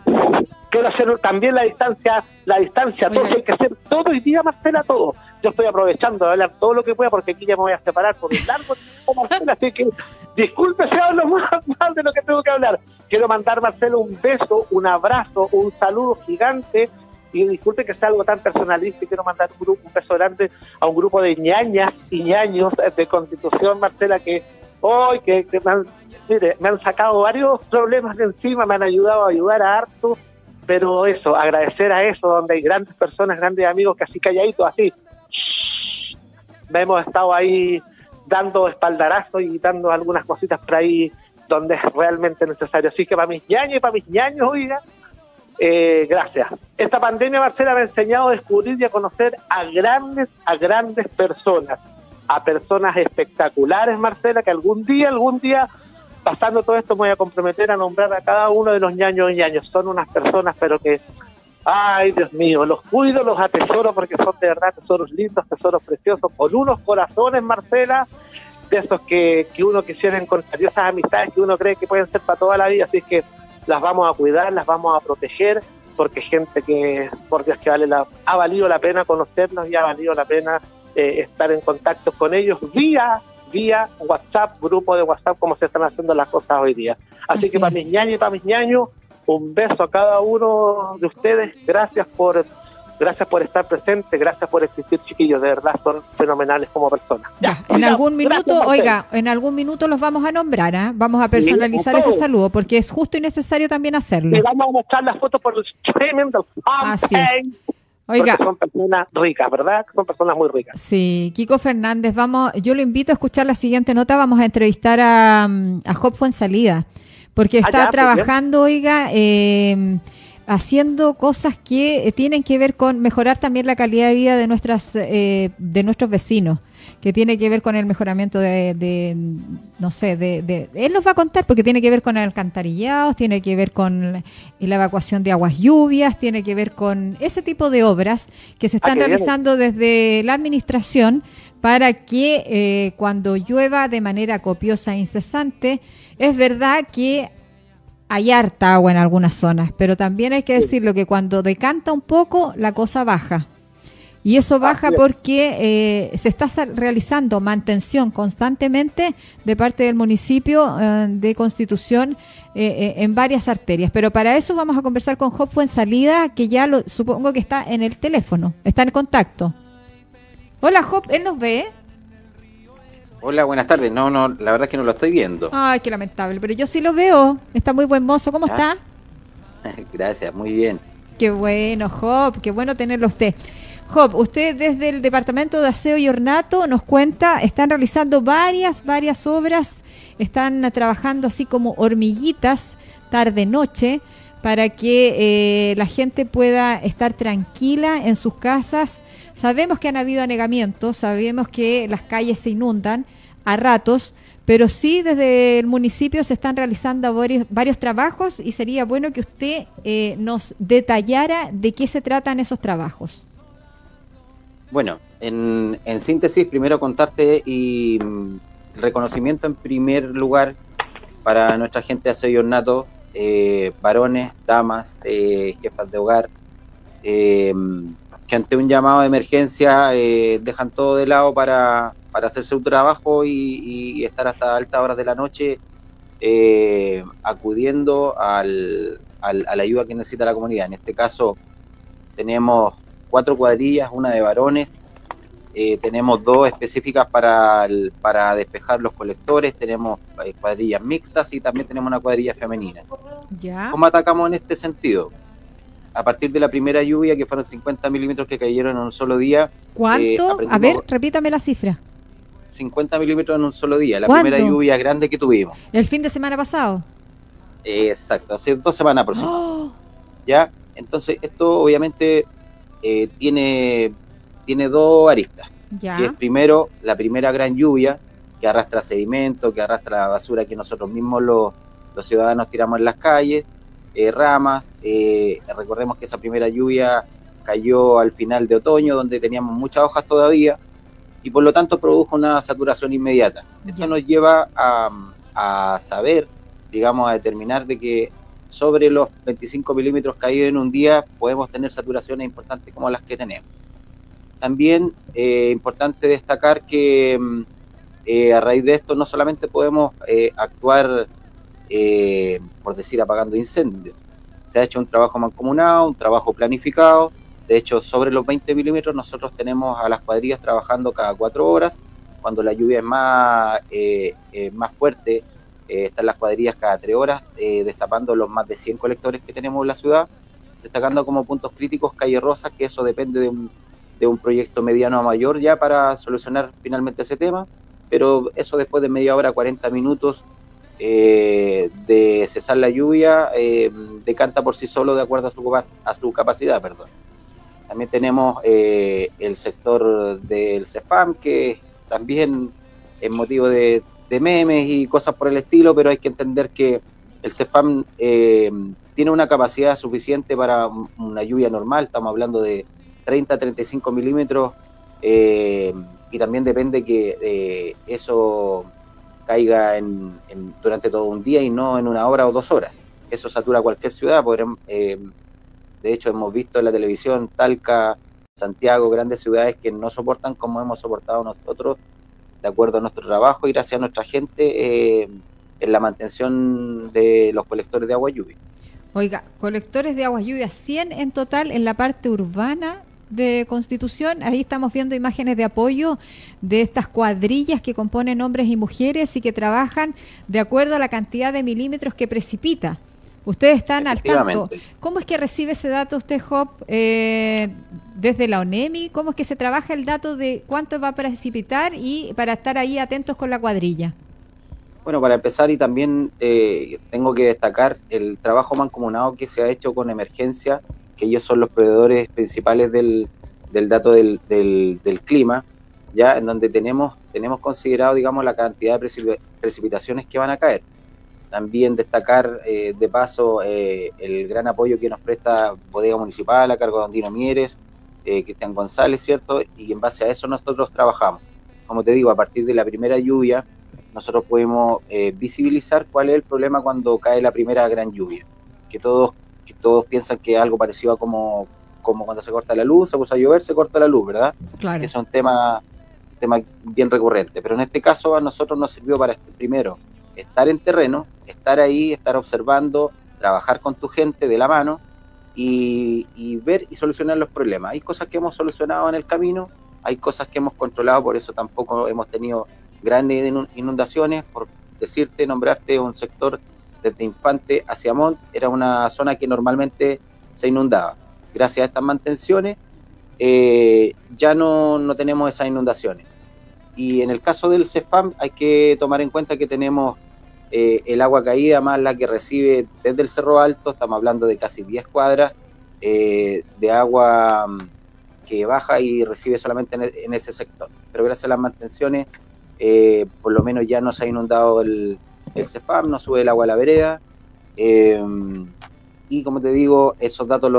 Quiero hacer también la distancia, la distancia, todo Oiga. hay que hacer todo hoy día, Marcela, todo. Yo estoy aprovechando de hablar todo lo que pueda porque aquí ya me voy a separar por un largo tiempo, Marcela, así que disculpe si hablo más, más de lo que tengo que hablar. Quiero mandar, Marcela, un beso, un abrazo, un saludo gigante y disculpe que sea algo tan personalista y quiero mandar un, grupo, un beso grande a un grupo de ñañas y ñaños de Constitución, Marcela, que hoy que, que me, han, mire, me han sacado varios problemas de encima, me han ayudado a ayudar a harto, pero eso, agradecer a eso, donde hay grandes personas, grandes amigos que así calladitos, así, hemos estado ahí dando espaldarazos y dando algunas cositas por ahí donde es realmente necesario. Así que para mis ñaños y para mis ñaños, oiga, eh, gracias. Esta pandemia, Marcela, me ha enseñado a descubrir y a conocer a grandes, a grandes personas, a personas espectaculares, Marcela, que algún día, algún día, pasando todo esto, me voy a comprometer a nombrar a cada uno de los ñaños y ñaños. Son unas personas, pero que, ay, Dios mío, los cuido, los atesoro porque son de verdad tesoros lindos, tesoros preciosos, con unos corazones, Marcela, de esos que, que uno quisiera encontrar, y esas amistades que uno cree que pueden ser para toda la vida, así que las vamos a cuidar, las vamos a proteger, porque gente que, por Dios que vale la, ha valido la pena conocernos y ha valido la pena eh, estar en contacto con ellos vía vía WhatsApp, grupo de WhatsApp, como se están haciendo las cosas hoy día. Así, Así que para mis ñaños y para mis ñaños, un beso a cada uno de ustedes, gracias por gracias por estar presentes, gracias por existir chiquillos, de verdad son fenomenales como personas. Ya, en oiga, algún minuto, oiga, en algún minuto los vamos a nombrar, ¿ah? Vamos a personalizar ese saludo porque es justo y necesario también hacerlo. Y vamos a mostrar las fotos por el streaming del Así es. Oiga, porque son personas ricas, ¿verdad? Son personas muy ricas. Sí, Kiko Fernández, vamos, yo lo invito a escuchar la siguiente nota, vamos a entrevistar a, mm, a Job Fuensalida, porque está pues, trabajando, oiga, eh, haciendo cosas que eh, tienen que ver con mejorar también la calidad de vida de nuestras eh, de nuestros vecinos, que tiene que ver con el mejoramiento de, de, no sé, de, de- él nos va a contar porque tiene que ver con alcantarillados, tiene que ver con la, evacuación de aguas lluvias, tiene que ver con ese tipo de obras que se Ah, están bien. realizando desde la administración para que eh, cuando llueva de manera copiosa e incesante, es verdad que hay harta agua en algunas zonas, pero también hay que decirlo que cuando decanta un poco, la cosa baja. Y eso baja porque eh, se está realizando mantención constantemente de parte del municipio eh, de Constitución eh, eh, en varias arterias. Pero para eso vamos a conversar con Job salida que ya lo, supongo que está en el teléfono, está en contacto. Hola Job, ¿él nos ve? Hola, buenas tardes. No, no, la verdad es que no lo estoy viendo. Ay, qué lamentable, pero yo sí lo veo. Está muy buen mozo. ¿Cómo Ah. está? Gracias, muy bien. Qué bueno, Job, qué bueno tenerlo a usted. Job, usted desde el Departamento de Aseo y Ornato nos cuenta, están realizando varias, varias obras, están trabajando así como hormiguitas, tarde-noche, para que eh, la gente pueda estar tranquila en sus casas. Sabemos que han habido anegamientos, sabemos que las calles se inundan a ratos, pero sí desde el municipio se están realizando varios, varios trabajos y sería bueno que usted eh, nos detallara de qué se tratan esos trabajos. Bueno, En, en síntesis, primero contarte y mm, reconocimiento en primer lugar para nuestra gente de Aseo Nato, eh, varones, damas, eh, jefas de hogar, eh, que ante un llamado de emergencia eh, dejan todo de lado para, para hacer su trabajo y, y estar hasta altas horas de la noche eh, acudiendo al, al- a la ayuda que necesita la comunidad. En este caso tenemos cuatro cuadrillas, una de varones, eh, tenemos dos específicas para, el- para despejar los colectores, tenemos eh, cuadrillas mixtas y también tenemos una cuadrilla femenina. Ya. ¿Cómo atacamos en este sentido? A partir de la primera lluvia, que fueron 50 milímetros que cayeron en un solo día, ¿Cuánto? eh, A ver, repítame la cifra. 50 milímetros en un solo día, la primera lluvia grande que tuvimos. El fin de semana pasado. Exacto, hace dos semanas aproximadamente. ¡Oh! ¿ya? Entonces, esto obviamente eh, tiene, tiene dos aristas, que es primero la primera gran lluvia que arrastra sedimento, que arrastra la basura que nosotros mismos los, los ciudadanos tiramos en las calles, eh, ramas, eh, recordemos que esa primera lluvia cayó al final de otoño, donde teníamos muchas hojas todavía, y por lo tanto produjo una saturación inmediata. Esto Ya. nos lleva a, a saber, digamos, a determinar de que sobre los 25 milímetros caídos en un día podemos tener saturaciones importantes como las que tenemos. También eh, importante destacar que mm, eh, a raíz de esto no solamente podemos eh, actuar, por decir, apagando incendios. Se ha hecho un trabajo mancomunado, un trabajo planificado. De hecho, sobre los 20 milímetros nosotros tenemos a las cuadrillas trabajando cada cuatro horas. Cuando la lluvia es más, más fuerte, eh, están las cuadrillas cada tres horas, eh, destapando los más de 100 colectores que tenemos en la ciudad, destacando como puntos críticos Calle Rosas, que eso depende de un, de un proyecto mediano a mayor ya para solucionar finalmente ese tema, pero eso después de media hora, 40 minutos eh, de cesar la lluvia, eh, decanta por sí solo de acuerdo a su, a su capacidad, perdón. También tenemos eh, el sector del CEFAM, que también es motivo de, de memes y cosas por el estilo, pero hay que entender que el CEFAM eh, tiene una capacidad suficiente para un- una lluvia normal, estamos hablando de 30 a 35 milímetros, eh, y también depende que eh, eso caiga en, durante todo un día y no en una hora o dos horas. Eso satura cualquier ciudad, eh, de hecho hemos visto en la televisión Talca, Santiago, grandes ciudades que no soportan como hemos soportado nosotros, de acuerdo a nuestro trabajo y gracias a nuestra gente eh, en la mantención de los colectores de agua lluvia. Oiga, colectores de aguas lluvias, 100 en total en la parte urbana de Constitución. Ahí estamos viendo imágenes de apoyo de estas cuadrillas que componen hombres y mujeres y que trabajan de acuerdo a la cantidad de milímetros que precipita. Ustedes están al tanto. ¿Cómo es que recibe ese dato usted, Job, eh, desde la ONEMI? ¿Cómo es que se trabaja el dato de cuánto va a precipitar y para estar ahí atentos con la cuadrilla? Bueno, para empezar y también eh, tengo que destacar el trabajo mancomunado que se ha hecho con emergencia, que ellos son los proveedores principales del, del dato del, del, del clima, ya en donde tenemos, tenemos considerado, digamos, la cantidad de precip- precipitaciones que van a caer. También destacar eh, de paso eh, el gran apoyo que nos presta Bodega Municipal a cargo de Andino Mieres, eh, Cristian González, ¿cierto? Y en base a eso nosotros trabajamos. Como te digo, a partir de la primera lluvia, nosotros podemos eh, visibilizar cuál es el problema cuando cae la primera gran lluvia. Que todos, que todos piensan que es algo parecido a como, como cuando se corta la luz, se puso a llover, se corta la luz, ¿verdad? Claro. Es un tema, tema bien recurrente. Pero en este caso a nosotros nos sirvió para, primero, estar en terreno, estar ahí, estar observando, trabajar con tu gente de la mano y, ver y solucionar los problemas. Hay cosas que hemos solucionado en el camino, hay cosas que hemos controlado, por eso tampoco hemos tenido grandes inu- inundaciones. Por decirte, nombrarte un sector desde Infante hacia Mont, era una zona que normalmente se inundaba. Gracias a estas mantenciones, eh, ya no, no tenemos esas inundaciones. Y en el caso del CEFAM hay que tomar en cuenta que tenemos eh, el agua caída más la que recibe desde el Cerro Alto, estamos hablando de casi 10 cuadras eh, de agua mm, que baja y recibe solamente en, e- en ese sector. Pero gracias a las mantenciones, eh, por lo menos ya no se ha inundado el, el CEFAM, no sube el agua a la vereda. y como te digo, esos datos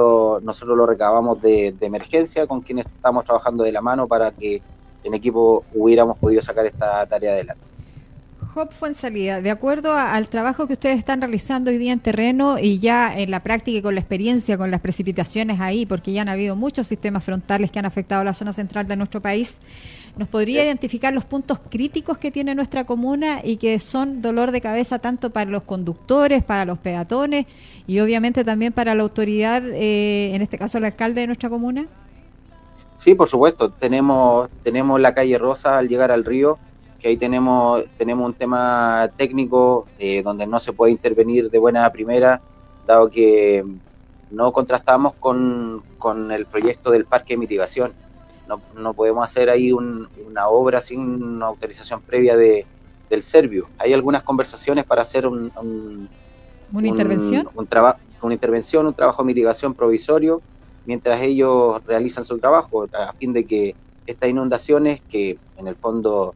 nosotros los recabamos de, de emergencia con quienes estamos trabajando de la mano para que en equipo hubiéramos podido sacar esta tarea adelante. Job Fuensalida, de acuerdo a- al trabajo que ustedes están realizando hoy día en terreno y ya en la práctica y con la experiencia, con las precipitaciones ahí, porque ya han habido muchos sistemas frontales que han afectado la zona central de nuestro país, ¿nos podría Sí. identificar los puntos críticos que tiene nuestra comuna y que son dolor de cabeza tanto para los conductores, para los peatones y obviamente también para la autoridad, eh, en este caso el alcalde de nuestra comuna? Sí, por supuesto, tenemos, tenemos la calle Rosa al llegar al río, que ahí tenemos, tenemos un tema técnico eh, donde no se puede intervenir de buena primera, dado que no contrastamos con, con el proyecto del parque de mitigación. No, no podemos hacer ahí un- una obra sin una autorización previa de, del Servio. Hay algunas conversaciones para hacer un, un- ¿Una un- intervención? un traba- una intervención, un trabajo de mitigación provisorio, mientras ellos realizan su trabajo, a fin de que estas inundaciones, que en el fondo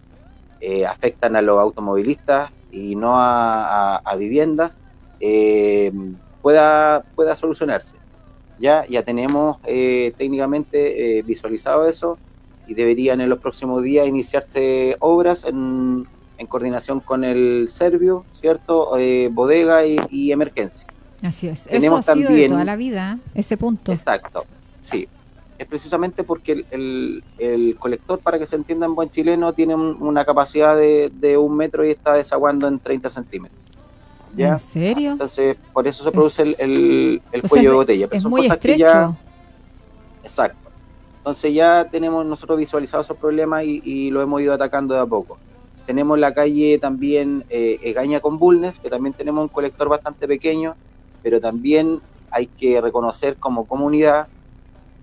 eh, afectan a los automovilistas y no a, a- a viviendas, eh, pueda, pueda solucionarse. Ya, ya tenemos eh, técnicamente visualizado eso y deberían en los próximos días iniciarse obras en, en coordinación con el Servio, ¿cierto? Bodega y, y emergencia. Así es. Eso Tenemos ha sido de también- toda la vida, ese punto. Exacto, sí. Es precisamente porque el, el- el colector, para que se entienda en buen chileno, tiene un- una capacidad de, de un metro y está desaguando en 30 centímetros. ¿Ya? ¿En serio? Entonces, por eso se produce el, el- el O sea, cuello de botella. Pero Es son muy cosas que estrecho. ya. Exacto. Entonces ya tenemos nosotros visualizados esos problemas y, y lo hemos ido atacando de a poco. Tenemos la calle también eh, Egaña con Bulnes, que también tenemos un colector bastante pequeño, pero también hay que reconocer como comunidad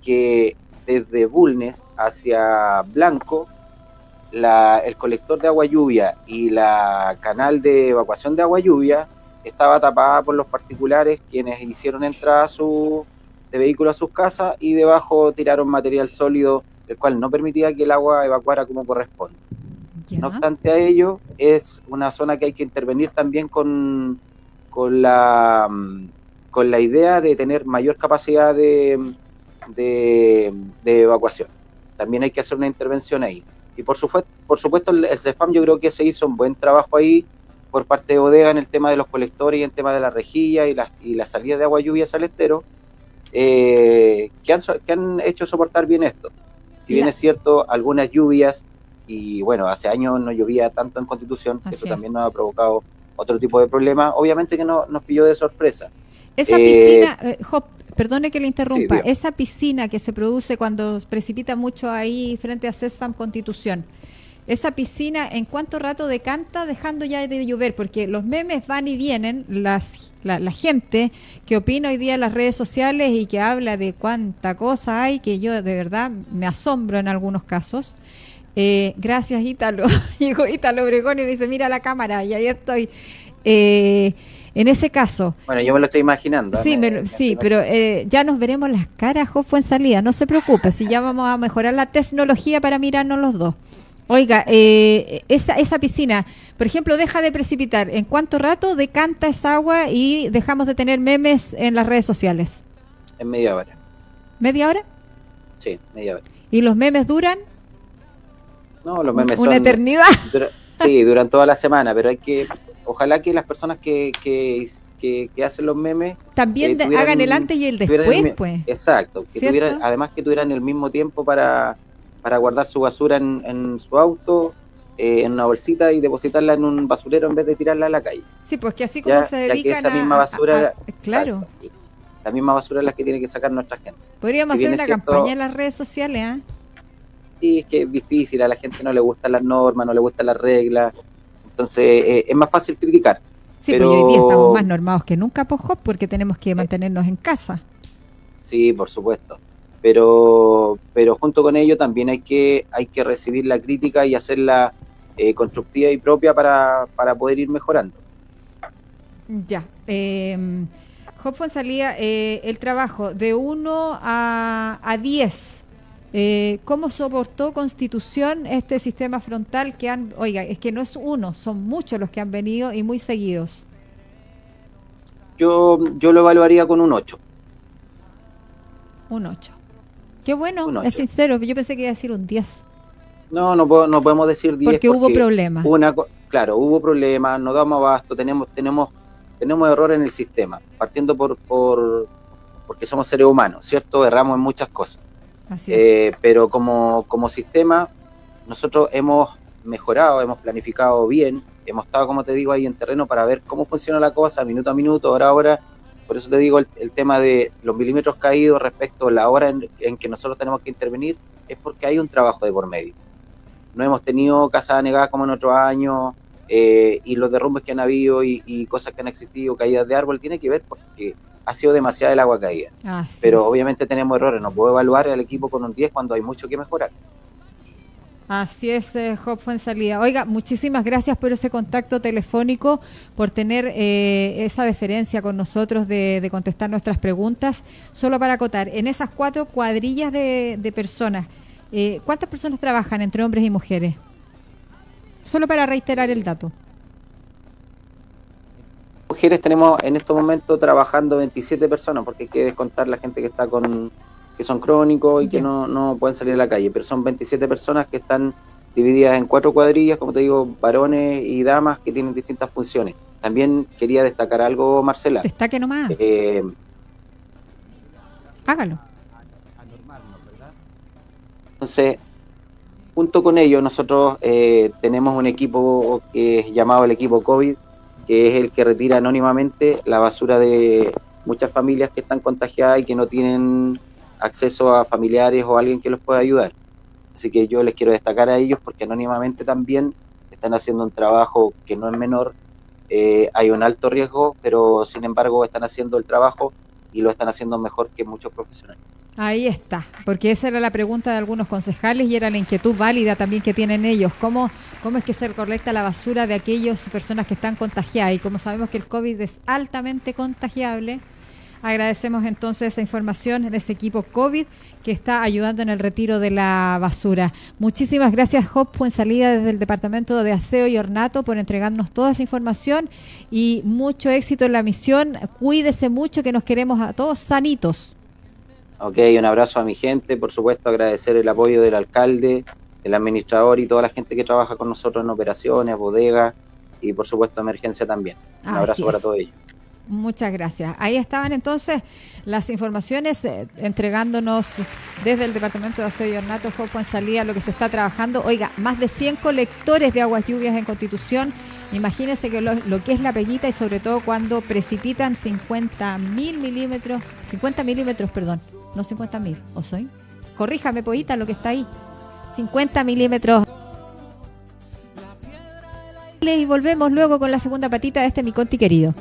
que desde Bulnes hacia Blanco, la- el colector de agua lluvia y la canal de evacuación de agua lluvia estaba tapada por los particulares quienes hicieron entrada su, de vehículos a sus casas y debajo tiraron material sólido, el cual no permitía que el agua evacuara como corresponde. No obstante a ello, es una zona que hay que intervenir también con, con, la, mm, con la idea de tener mayor capacidad de, de, de evacuación. También hay que hacer una intervención ahí. Y por supuesto, por supuesto el, el CESPAM yo creo que se hizo un buen trabajo ahí por parte de Bodega en el tema de los colectores y en el tema de la rejilla y la, y la salida de agua lluvia al estero, eh, que, han, que han hecho soportar bien esto. Si bien es cierto, algunas lluvias, y bueno, hace años no llovía tanto en Constitución, que eso es. también nos ha provocado otro tipo de problemas, obviamente que no, nos pilló de sorpresa. Esa Eh, piscina, eh, perdone que le interrumpa, esa piscina que se produce cuando precipita mucho ahí frente a CESFAM Constitución, esa piscina, ¿en cuánto rato decanta dejando ya de llover? Porque los memes van y vienen, las, la, la gente que opina hoy día en las redes sociales y que habla de cuánta cosa hay, que yo de verdad me asombro en algunos casos. Eh, gracias, Ítalo. Llegó Ítalo Obregón y me dice, mira la cámara, y ahí estoy. Eh, en ese caso, Bueno, yo me lo estoy imaginando. Sí, Me- me- me sí, estoy pero eh, ya nos veremos las caras, Job fue en salida, no se preocupe, si ya vamos a mejorar la tecnología para mirarnos los dos. Oiga, eh, esa, esa piscina, por ejemplo, deja de precipitar. ¿En cuánto rato decanta esa agua y dejamos de tener memes en las redes sociales? En media hora. ¿Media hora? Sí, media hora. ¿Y los memes duran No, los memes una son- eternidad? dura- sí, duran toda la semana, pero hay que. Ojalá que las personas que, que, que, que hacen los memes También eh, tuvieran- hagan el antes y el después, pues. Exacto, que tuvieran, además que tuvieran el mismo tiempo para, para guardar su basura en, en su auto, eh, en una bolsita y depositarla en un basurero en vez de tirarla a la calle. Sí, pues que así como Ya, se ya que dedican esa a- misma basura, a- claro, exacto, la misma basura es la que tiene que sacar nuestra gente. podríamos si hacer una cierto- campaña en las redes sociales, ¿ah? Y es que es difícil, a la gente no le gustan las normas, no le gustan las reglas, entonces eh, es más fácil criticar. Sí, Pero- pues hoy día estamos más normados que nunca, pues, Job, porque tenemos que mantenernos en casa. Sí, por supuesto. Pero, pero junto con ello también hay que, hay que recibir la crítica y hacerla eh, constructiva y propia para, para poder ir mejorando. Ya. Eh, Job Fonsalía, eh, el trabajo de 1 a, a 10. Eh, ¿Cómo soportó Constitución este sistema frontal que han, oiga, es que no es uno, son muchos los que han venido y muy seguidos? Yo, yo lo evaluaría con un 8. Un 8. Qué bueno, Un es sincero. Yo pensé que iba a decir un 10. No, no, puedo- no podemos decir 10. Porque hubo problemas. Una, claro, hubo problemas, no damos abasto, tenemos, tenemos, tenemos error en el sistema, partiendo por, por porque somos seres humanos, ¿cierto? Erramos en muchas cosas. Eh, pero como, como sistema, nosotros hemos mejorado, hemos planificado bien, hemos estado, como te digo, ahí en terreno para ver cómo funciona la cosa, minuto a minuto, hora a hora. Por eso te digo el, tema de los milímetros caídos respecto a la hora en, que nosotros tenemos que intervenir, es porque hay un trabajo de por medio. No hemos tenido casas anegadas como en otros años, eh, y los derrumbes que han habido y cosas que han existido, caídas de árbol, tiene que ver porque ha sido demasiada el agua caída. Así Pero es. obviamente tenemos errores, no puedo evaluar al equipo con un 10 cuando hay mucho que mejorar. Así es, eh, Job Fuensalida. Oiga, muchísimas gracias por ese contacto telefónico, por tener eh, esa deferencia con nosotros de, de contestar nuestras preguntas. Solo para acotar, en esas cuatro cuadrillas de, de personas, eh, ¿cuántas personas trabajan entre hombres y mujeres? Solo para reiterar el dato. Mujeres tenemos en estos momentos trabajando 27 personas, porque hay que descontar la gente que está con que son crónicos y que no, no pueden salir a la calle, pero son 27 personas que están divididas en cuatro cuadrillas, como te digo, varones y damas que tienen distintas funciones. También quería destacar algo, Marcela. Destaque nomás, Eh, hágalo. Entonces, junto con ello, nosotros eh, tenemos un equipo que es llamado el equipo COVID, que es el que retira anónimamente la basura de muchas familias que están contagiadas y que no tienen acceso a familiares o alguien que los pueda ayudar. Así que yo les quiero destacar a ellos porque anónimamente también están haciendo un trabajo que no es menor. Eh, hay un alto riesgo, pero sin embargo están haciendo el trabajo y lo están haciendo mejor que muchos profesionales. Ahí está, porque esa era la pregunta de algunos concejales y era la inquietud válida también que tienen ellos. ¿Cómo, cómo es que se recolecta la basura de aquellas personas que están contagiadas? Y como sabemos que el COVID es altamente contagiable, agradecemos entonces esa información de ese equipo COVID que está ayudando en el retiro de la basura. Muchísimas gracias, Job salida desde el Departamento de Aseo y Ornato, por entregarnos toda esa información y mucho éxito en la misión. Cuídese mucho, que nos queremos a todos sanitos. Ok, un abrazo a mi gente, por supuesto agradecer el apoyo del alcalde, del administrador y toda la gente que trabaja con nosotros en operaciones, bodegas y por supuesto emergencia también. Un Así abrazo para es. todos ellos. Muchas gracias. Ahí estaban entonces las informaciones eh, entregándonos desde el Departamento de Aseo y Ornato, Jopo en salida, lo que se está trabajando. Oiga, más de 100 colectores de aguas lluvias en Constitución. Imagínense que lo, lo que es la peguita y sobre todo cuando precipitan 50 mil milímetros, 50 milímetros, perdón, no 50 mil, ¿o soy? Corríjame, pollita, lo que está ahí. 50 milímetros. Y volvemos luego con la segunda patita de este mi conti querido.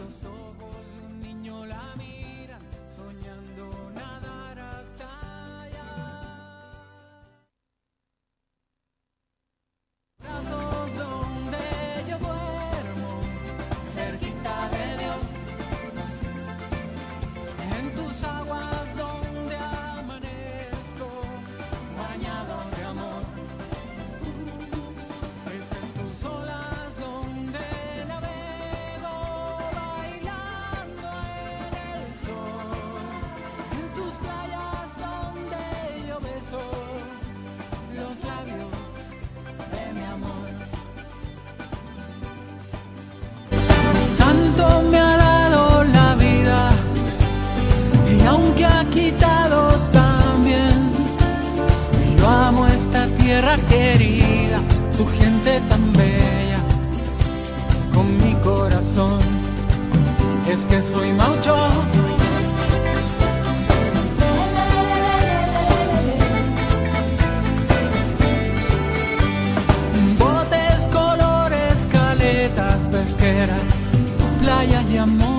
Que soy maucho. Botes, colores, caletas pesqueras, playas y amores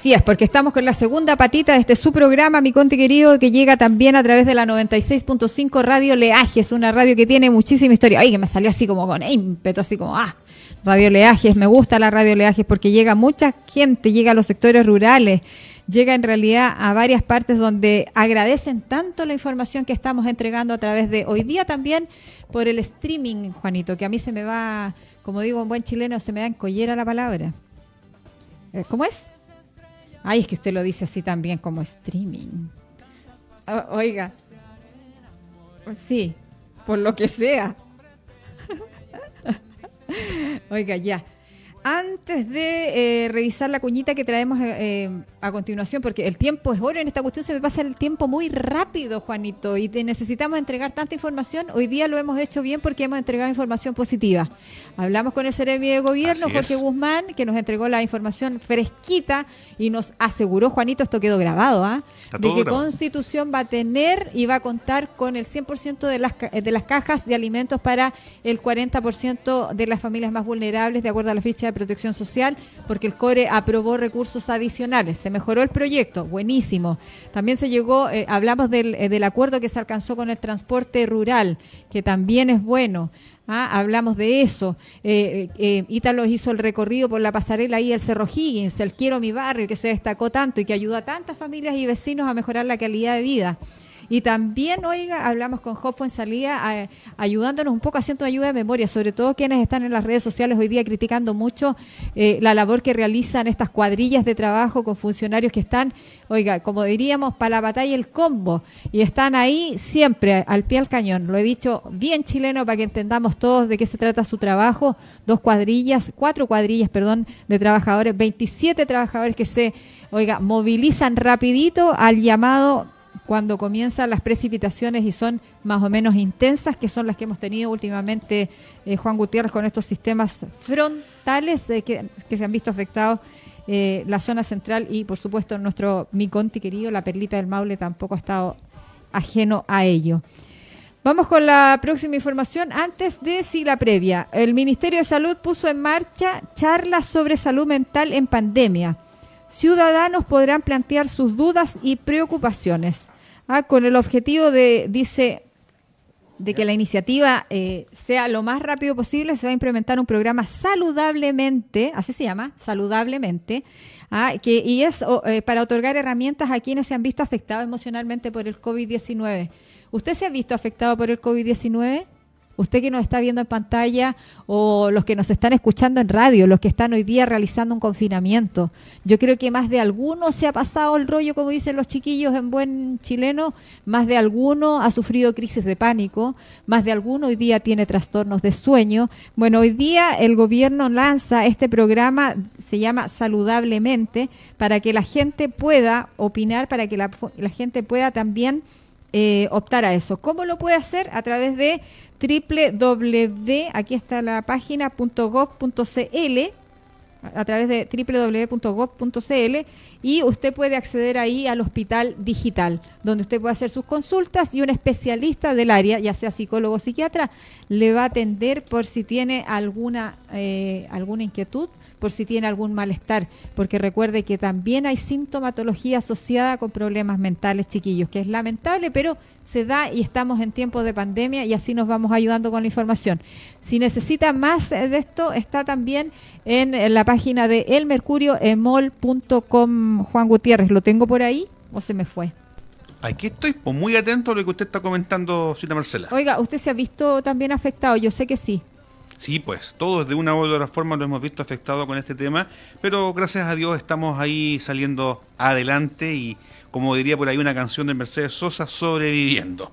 Así es, porque estamos con la segunda patita de este su programa, mi conte querido, que llega también a través de la 96.5 Radio Leajes, una radio que tiene muchísima historia. Ay, que me salió así como con ímpetu, así como, ah, Radio Leajes, me gusta la Radio Leajes porque llega mucha gente, llega a los sectores rurales, llega en realidad a varias partes donde agradecen tanto la información que estamos entregando a través de hoy día también por el streaming, Juanito, que a mí se me va, como digo un buen chileno, se me da en collera la palabra. Eh, ¿Cómo es? Ay, es que usted lo dice así también como streaming. Oiga. Sí, por lo que sea. Oiga, ya. Antes de eh, revisar la cuñita que traemos eh, eh, a continuación, porque el tiempo es oro en esta cuestión, se me pasa el tiempo muy rápido, Juanito, y te- necesitamos entregar tanta información. Hoy día lo hemos hecho bien porque hemos entregado información positiva. Hablamos con el Ceremi de Gobierno, Así Jorge es. Guzmán, que nos entregó la información fresquita y nos aseguró, Juanito, esto quedó grabado, ¿ah? De que grabado. Constitución va a tener y va a contar con el 100% de las, ca- de las cajas de alimentos para el 40% de las familias más vulnerables, de acuerdo a la ficha de protección social, porque el CORE aprobó recursos adicionales. Mejoró el proyecto, buenísimo. También se llegó, eh, hablamos del, eh, del acuerdo que se alcanzó con el transporte rural, que también es bueno. Ah, hablamos de eso. Eh, eh, Ítalo hizo el recorrido por la pasarela ahí, el Cerro Higgins, el Quiero mi barrio, que se destacó tanto y que ayuda a tantas familias y vecinos a mejorar la calidad de vida. Y también, oiga, hablamos con Job en salida, ayudándonos un poco, haciendo ayuda de memoria, sobre todo quienes están en las redes sociales hoy día criticando mucho eh, la labor que realizan estas cuadrillas de trabajo con funcionarios que están, oiga, como diríamos, para la batalla el combo, y están ahí siempre al pie al cañón. Lo he dicho bien chileno para que entendamos todos de qué se trata su trabajo. Dos cuadrillas, cuatro cuadrillas, perdón, de trabajadores, 27 trabajadores que se, oiga, movilizan rapidito al llamado cuando comienzan las precipitaciones y son más o menos intensas, que son las que hemos tenido últimamente eh, Juan Gutiérrez con estos sistemas frontales eh, que, se han visto afectados eh, la zona central y por supuesto nuestro Miconti querido, la perlita del Maule tampoco ha estado ajeno a ello. Vamos con la próxima información. Antes de sí, la previa. El Ministerio de Salud puso en marcha charlas sobre salud mental en pandemia. Ciudadanos podrán plantear sus dudas y preocupaciones. Ah, con el objetivo de, dice, de que la iniciativa eh, sea lo más rápido posible, se va a implementar un programa saludablemente, así se llama, saludablemente, ah, que, y es o, eh, para otorgar herramientas a quienes se han visto afectados emocionalmente por el COVID-19. ¿Usted se ha visto afectado por el COVID-19? Usted que nos está viendo en pantalla o los que nos están escuchando en radio, los que están hoy día realizando un confinamiento. Yo creo que más de alguno se ha pasado el rollo, como dicen los chiquillos en buen chileno, más de alguno ha sufrido crisis de pánico, más de alguno hoy día tiene trastornos de sueño. Bueno, hoy día el gobierno lanza este programa, se llama Saludablemente, para que la gente pueda opinar, para que la, la gente pueda también eh, optar a eso. ¿Cómo lo puede hacer? A través de www, aquí está la página, .gov.cl, a través de www.gov.cl y usted puede acceder ahí al hospital digital, donde usted puede hacer sus consultas y un especialista del área, ya sea psicólogo o psiquiatra, le va a atender por si tiene alguna, eh, alguna inquietud por si tiene algún malestar, porque recuerde que también hay sintomatología asociada con problemas mentales, chiquillos, que es lamentable, pero se da y estamos en tiempos de pandemia y así nos vamos ayudando con la información. Si necesita más de esto, está también en la página de elmercurioemol.com, Juan Gutiérrez. ¿Lo tengo por ahí o se me fue? Aquí estoy pues, muy atento a lo que usted está comentando, Cita Marcela. Oiga, ¿usted se ha visto también afectado? Yo sé que sí. Sí, pues todos de una u otra forma lo hemos visto afectado con este tema, pero gracias a Dios estamos ahí saliendo adelante y, como diría por ahí una canción de Mercedes Sosa, sobreviviendo.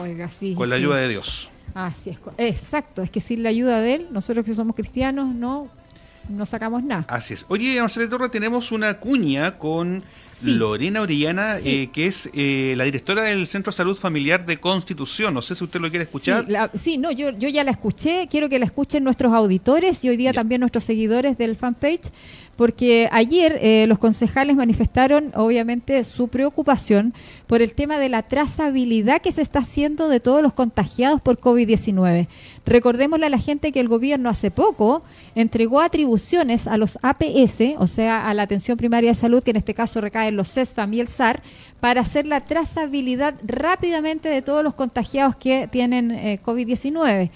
Oiga, sí. Con la sí. ayuda de Dios. Así es. Exacto, es que sin la ayuda de él, nosotros que somos cristianos, no no sacamos nada. Así es. Oye, Marcela Torre, tenemos una cuña con Sí. Lorena Orellana, Sí. eh, que es eh, la directora del Centro de Salud Familiar de Constitución. No sé si usted lo quiere escuchar. Sí, la- sí, no, yo, yo ya la escuché, quiero que la escuchen nuestros auditores y hoy día Ya. también nuestros seguidores del fanpage, porque ayer eh, los concejales manifestaron obviamente su preocupación por el tema de la trazabilidad que se está haciendo de todos los contagiados por COVID-19. Recordémosle a la gente que el gobierno hace poco entregó atribuciones a los APS, o sea, a la atención primaria de salud, que en este caso recaen los CESFAM y el SAR, para hacer la trazabilidad rápidamente de todos los contagiados que tienen eh, COVID-19.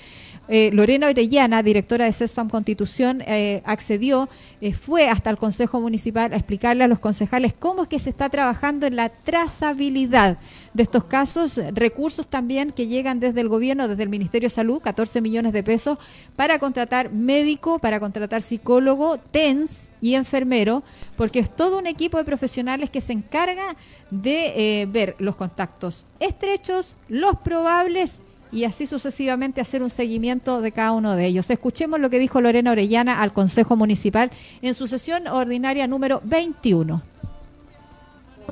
Eh, Lorena Orellana, directora de CESFAM Constitución, eh, accedió, eh, fue hasta el Consejo Municipal a explicarle a los concejales cómo es que se está trabajando en la trazabilidad de estos casos, recursos también que llegan desde el gobierno, desde el Ministerio de Salud, 14 millones de pesos, para contratar médico, para contratar psicólogo, TENS y enfermero, porque es todo un equipo de profesionales que se encarga de ver los contactos estrechos, los probables y así sucesivamente hacer un seguimiento de cada uno de ellos. Escuchemos lo que dijo Lorena Orellana al Consejo Municipal en su sesión ordinaria número 21.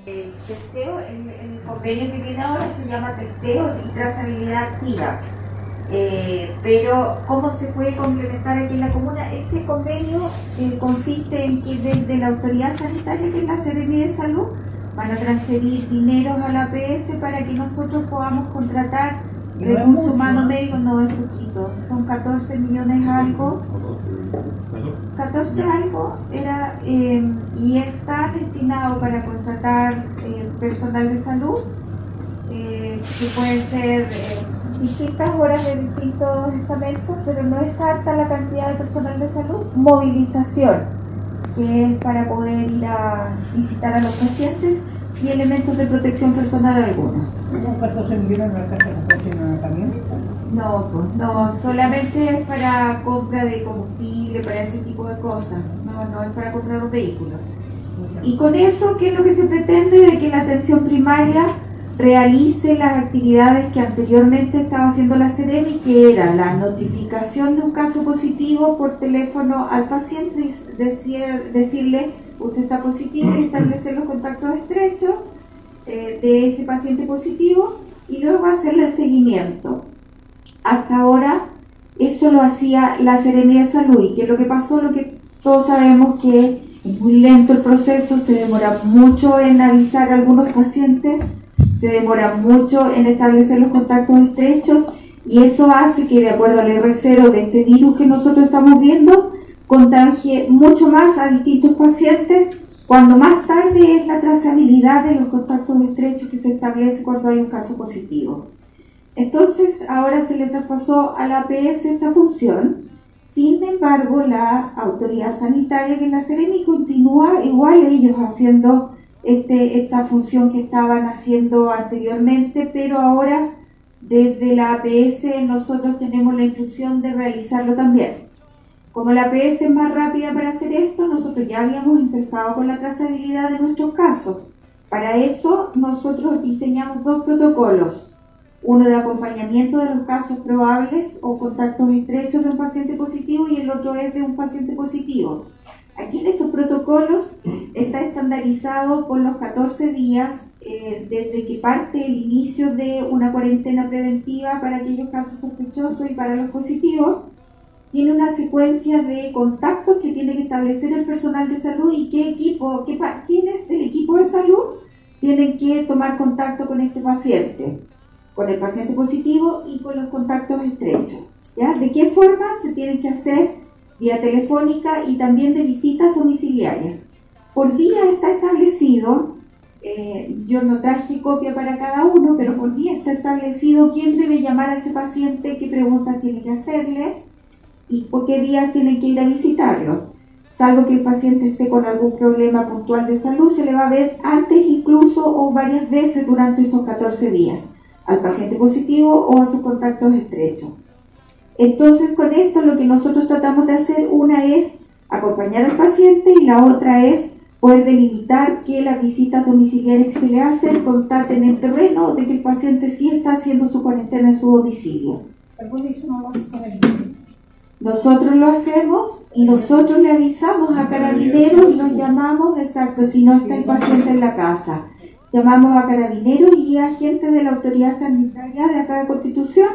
El testeo, el, el convenio que viene ahora se llama testeo y trazabilidad activa. Eh, pero, ¿cómo se puede complementar aquí en la comuna? Este convenio eh, consiste en que desde la autoridad sanitaria, que es la Seremi de Salud, van a transferir dineros a la APS para que nosotros podamos contratar recursos humanos médicos. No es poquito, son 14 millones algo. 14 algo era eh, y está destinado para contratar eh, personal de salud eh, que pueden ser eh, distintas horas de distintos estamentos, pero no es alta la cantidad de personal de salud. Movilización, que es para poder ir a visitar a los pacientes y elementos de protección personal algunos. ¿Con 14 millones no camión? No, pues, no, solamente es para compra de combustible, para ese tipo de cosas. No, no es para comprar un vehículo. Y con eso, ¿qué es lo que se pretende? De que la atención primaria realice las actividades que anteriormente estaba haciendo la CEREMI, que era la notificación de un caso positivo por teléfono al paciente, decirle, usted está positivo y establecer los contactos estrechos eh, de ese paciente positivo y luego hacerle el seguimiento. Hasta ahora eso lo hacía la Seremia de Salud que lo que pasó, lo que todos sabemos que es muy lento el proceso, se demora mucho en avisar a algunos pacientes, se demora mucho en establecer los contactos estrechos y eso hace que de acuerdo al R0 de este virus que nosotros estamos viendo, contagie mucho más a distintos pacientes cuando más tarde es la trazabilidad de los contactos estrechos que se establece cuando hay un caso positivo. Entonces, ahora se le traspasó a la APS esta función. Sin embargo, la autoridad sanitaria que la Ceremi continúa igual ellos haciendo este, esta función que estaban haciendo anteriormente, pero ahora desde la APS nosotros tenemos la instrucción de realizarlo también. Como la APS es más rápida para hacer esto, nosotros ya habíamos empezado con la trazabilidad de nuestros casos. Para eso nosotros diseñamos dos protocolos uno de acompañamiento de los casos probables o contactos estrechos de un paciente positivo y el otro es de un paciente positivo. Aquí en estos protocolos está estandarizado por los 14 días eh, desde que parte el inicio de una cuarentena preventiva para aquellos casos sospechosos y para los positivos. Tiene una secuencia de contactos que tiene que establecer el personal de salud y qué equipo, qué, quiénes del equipo de salud tienen que tomar contacto con este paciente con el paciente positivo y con los contactos estrechos. ¿ya? ¿De qué forma se tienen que hacer? Vía telefónica y también de visitas domiciliarias. Por día está establecido, eh, yo no traje copia para cada uno, pero por día está establecido quién debe llamar a ese paciente, qué preguntas tiene que hacerle y por qué días tiene que ir a visitarlos. Salvo que el paciente esté con algún problema puntual de salud, se le va a ver antes incluso o varias veces durante esos 14 días al paciente positivo o a sus contactos estrechos. Entonces, con esto lo que nosotros tratamos de hacer, una es acompañar al paciente y la otra es poder delimitar que las visitas domiciliarias que se le hacen constaten en el terreno de que el paciente sí está haciendo su cuarentena en su domicilio. Nosotros lo hacemos y nosotros le avisamos a carabineros y nos llamamos, exacto, si no está el paciente en la casa. Llamamos a carabineros y a gente de la autoridad sanitaria de acá de Constitución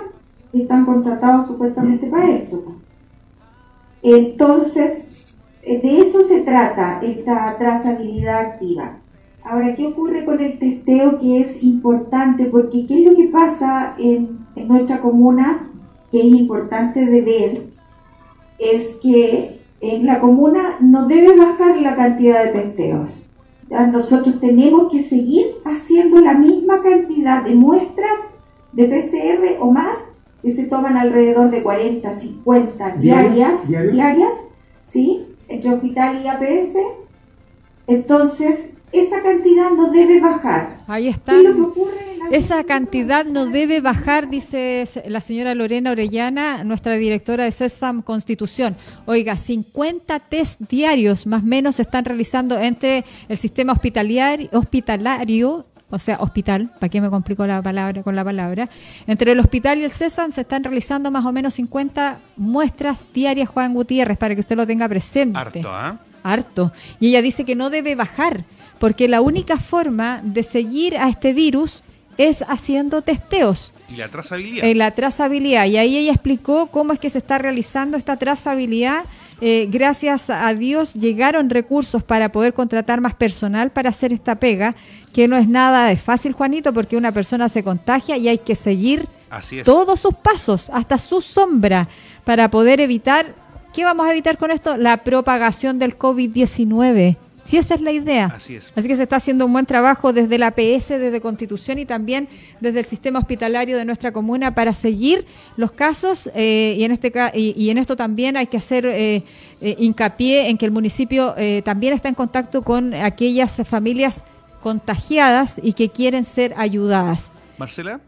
que están contratados supuestamente para esto. Entonces, de eso se trata esta trazabilidad activa. Ahora, ¿qué ocurre con el testeo que es importante? Porque ¿qué es lo que pasa en, en nuestra comuna que es importante de ver? Es que en la comuna no debe bajar la cantidad de testeos. Ya Nosotros tenemos que seguir haciendo la misma cantidad de muestras de PCR o más que se toman alrededor de 40, 50 ¿Diarias? diarias, ¿Diarias? diarias, ¿sí? Entre hospital y APS. Entonces, esa cantidad no debe bajar. Ahí está. ¿Qué es lo que ocurre en la Esa cantidad no debe bajar, dice la señora Lorena Orellana, nuestra directora de CESFAM Constitución. Oiga, 50 test diarios más o menos se están realizando entre el sistema hospitalario, hospitalario o sea, hospital, ¿para qué me complico la palabra con la palabra? Entre el hospital y el CESFAM se están realizando más o menos 50 muestras diarias, Juan Gutiérrez, para que usted lo tenga presente Harto, ¿ah? harto. Y ella dice que no debe bajar, porque la única forma de seguir a este virus es haciendo testeos. Y la trazabilidad. La trazabilidad. Y ahí ella explicó cómo es que se está realizando esta trazabilidad. Eh, gracias a Dios llegaron recursos para poder contratar más personal para hacer esta pega, que no es nada de fácil, Juanito, porque una persona se contagia y hay que seguir Así es. todos sus pasos, hasta su sombra, para poder evitar, ¿qué vamos a evitar con esto? La propagación del COVID-19. Si esa es la idea. Así es. Así que se está haciendo un buen trabajo desde la PS, desde Constitución y también desde el sistema hospitalario de nuestra comuna para seguir los casos eh, y en este y, y en esto también hay que hacer eh, eh, hincapié en que el municipio también está en contacto con aquellas familias contagiadas y que quieren ser ayudadas. Marcela,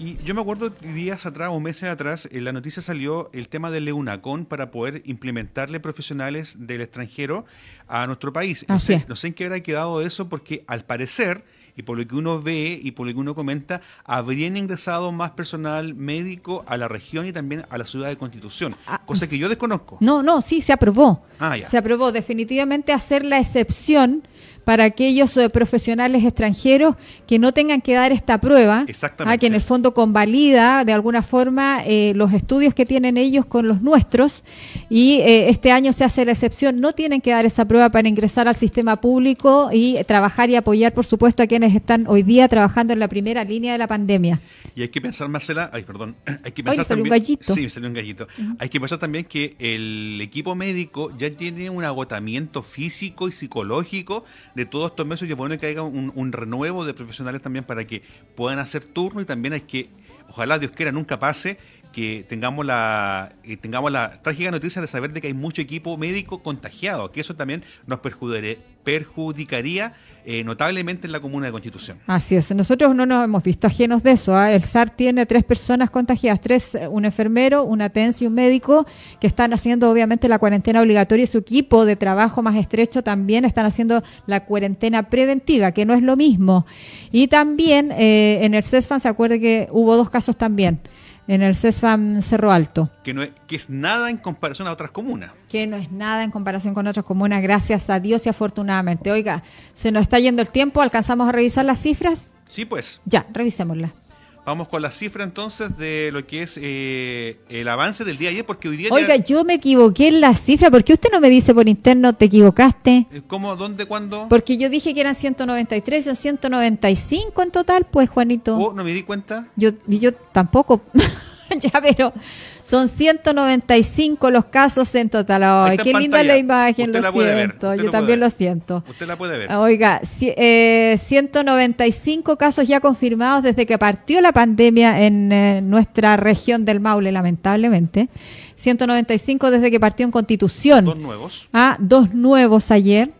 y yo me acuerdo días atrás o meses atrás, en la noticia salió el tema del EUNACON para poder implementarle profesionales del extranjero a nuestro país. No Así sé, no sé en qué habrá quedado eso, porque al parecer, y por lo que uno ve y por lo que uno comenta, habrían ingresado más personal médico a la región y también a la ciudad de Constitución, Ah, cosa que yo desconozco. No, no, sí, se aprobó. Ah, ya. Se aprobó definitivamente hacer la excepción para aquellos eh, profesionales extranjeros que no tengan que dar esta prueba, Exactamente. ah, que en el fondo convalida de alguna forma eh, los estudios que tienen ellos con los nuestros y eh, este año se hace la excepción, no tienen que dar esa prueba para ingresar al sistema público y trabajar y apoyar, por supuesto, a quienes están hoy día trabajando en la primera línea de la pandemia. Y hay que pensar, Marcela, ay, perdón, hay que pensar salió un también, gallito. Sí, salió un gallito. Hay que pensar también que el equipo médico ya tiene un agotamiento físico y psicológico de todos estos meses y es bueno que haya un, un renuevo de profesionales también para que puedan hacer turno y también hay que, ojalá Dios quiera nunca pase, que tengamos la eh, tengamos la trágica noticia de saber de que hay mucho equipo médico contagiado, que eso también nos perjudicaría, perjudicaría eh, notablemente en la comuna de Constitución. Así es, nosotros no nos hemos visto ajenos de eso. ¿ah? El SAR tiene tres personas contagiadas, tres, eh, un enfermero, una TENS y un médico que están haciendo obviamente la cuarentena obligatoria y su equipo de trabajo más estrecho también están haciendo la cuarentena preventiva, que no es lo mismo. Y también eh, en el CESFAN se acuerde que hubo dos casos también, en el CESFAN Cerro Alto. Que, no es, que es nada en comparación a otras comunas. que no es nada en comparación con otras comunas, gracias a Dios y afortunadamente. Oiga, se nos está yendo el tiempo, ¿alcanzamos a revisar las cifras? Sí, pues. Ya, revisémoslas. Vamos con la cifra entonces de lo que es eh, el avance del día de ayer, porque hoy día ya- Oiga, yo me equivoqué en la cifra. ¿Por qué usted no me dice por interno te equivocaste? eh, ¿Cómo, dónde, cuándo? Porque yo dije que eran 193, son 195 en total, pues, Juanito. Oh, no me di cuenta. Yo, y yo tampoco. ya, pero son 195 los casos en total. Ay, qué linda la imagen, Usted lo la siento. Yo lo también lo siento. Usted la puede ver. Oiga, eh, 195 casos ya confirmados desde que partió la pandemia en eh, nuestra región del Maule, lamentablemente. 195 desde que partió en Constitución. Dos nuevos. Ah, dos nuevos ayer.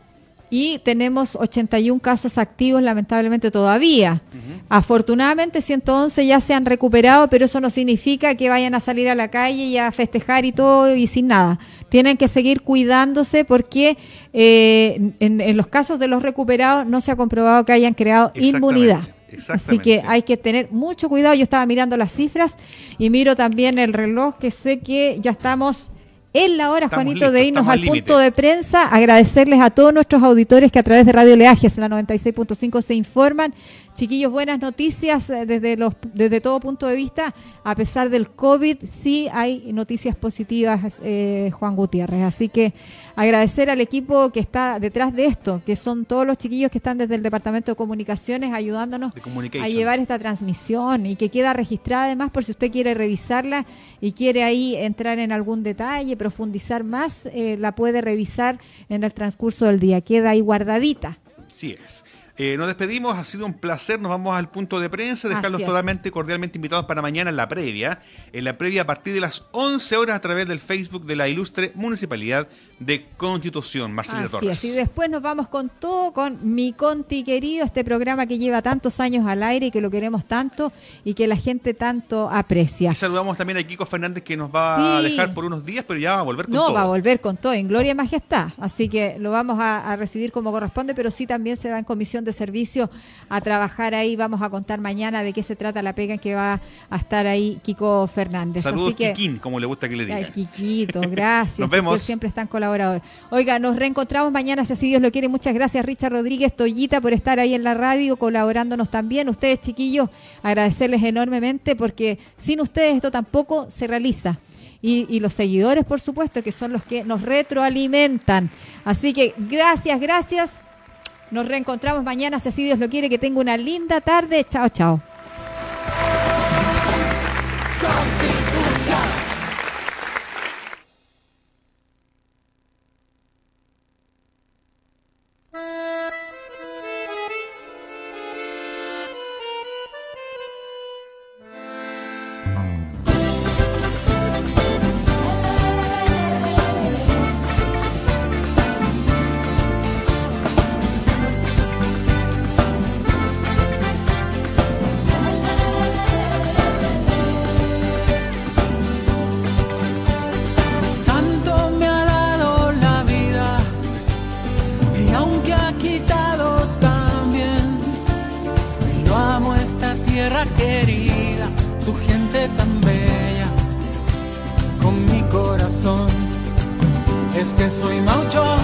Y tenemos 81 casos activos, lamentablemente todavía. Afortunadamente 111 ya se han recuperado, pero eso no significa que vayan a salir a la calle y a festejar y todo y sin nada. Tienen que seguir cuidándose porque eh, en, en los casos de los recuperados no se ha comprobado que hayan creado inmunidad. Así que hay que tener mucho cuidado. Yo estaba mirando las cifras y miro también el reloj que sé que ya estamos Es la hora, Estamos Juanito, listos, de irnos al punto de prensa. Agradecerles a todos nuestros auditores que a través de Radio Leajes, en la 96.5, se informan. Chiquillos, buenas noticias eh, desde, los, desde todo punto de vista. A pesar del COVID, sí hay noticias positivas, eh, Juan Gutiérrez. Así que agradecer al equipo que está detrás de esto, que son todos los chiquillos que están desde el Departamento de Comunicaciones ayudándonos a llevar esta transmisión y que queda registrada además por si usted quiere revisarla y quiere ahí entrar en algún detalle, profundizar más, eh, la puede revisar en el transcurso del día. Queda ahí guardadita. Sí es. Eh, nos despedimos, ha sido un placer, nos vamos al punto de prensa, dejarlos totalmente cordialmente invitados para mañana en la previa, en la previa a partir de las 11 horas a través del Facebook de la ilustre Municipalidad de Constitución, Marcelina Así Torres. es. Y después nos vamos con todo, con Mi Conti querido, este programa que lleva tantos años al aire y que lo queremos tanto y que la gente tanto aprecia. Y saludamos también a Kiko Fernández que nos va a dejar por unos días, pero ya va a volver con No, todo. va a volver con todo, en gloria y majestad. Así que lo vamos a, a recibir como corresponde, pero sí también se va en comisión de servicio a trabajar ahí. Vamos a contar mañana de qué se trata la pega en que va a estar ahí Kiko Fernández. Saludos, Así que, Kikín, como le gusta que le digan. Ay, Kikito, gracias. Nos vemos. Siempre están Oiga, nos reencontramos mañana, si así Dios lo quiere. Muchas gracias, Richard Rodríguez Toyita, por estar ahí en la radio, colaborándonos también. Ustedes, chiquillos, agradecerles enormemente, porque sin ustedes esto tampoco se realiza. Y los seguidores, por supuesto, que son los que nos retroalimentan. Así que gracias, gracias. Nos reencontramos mañana, si así Dios lo quiere. Que tenga una linda tarde. Chao, chao. Tanto te soy mauchón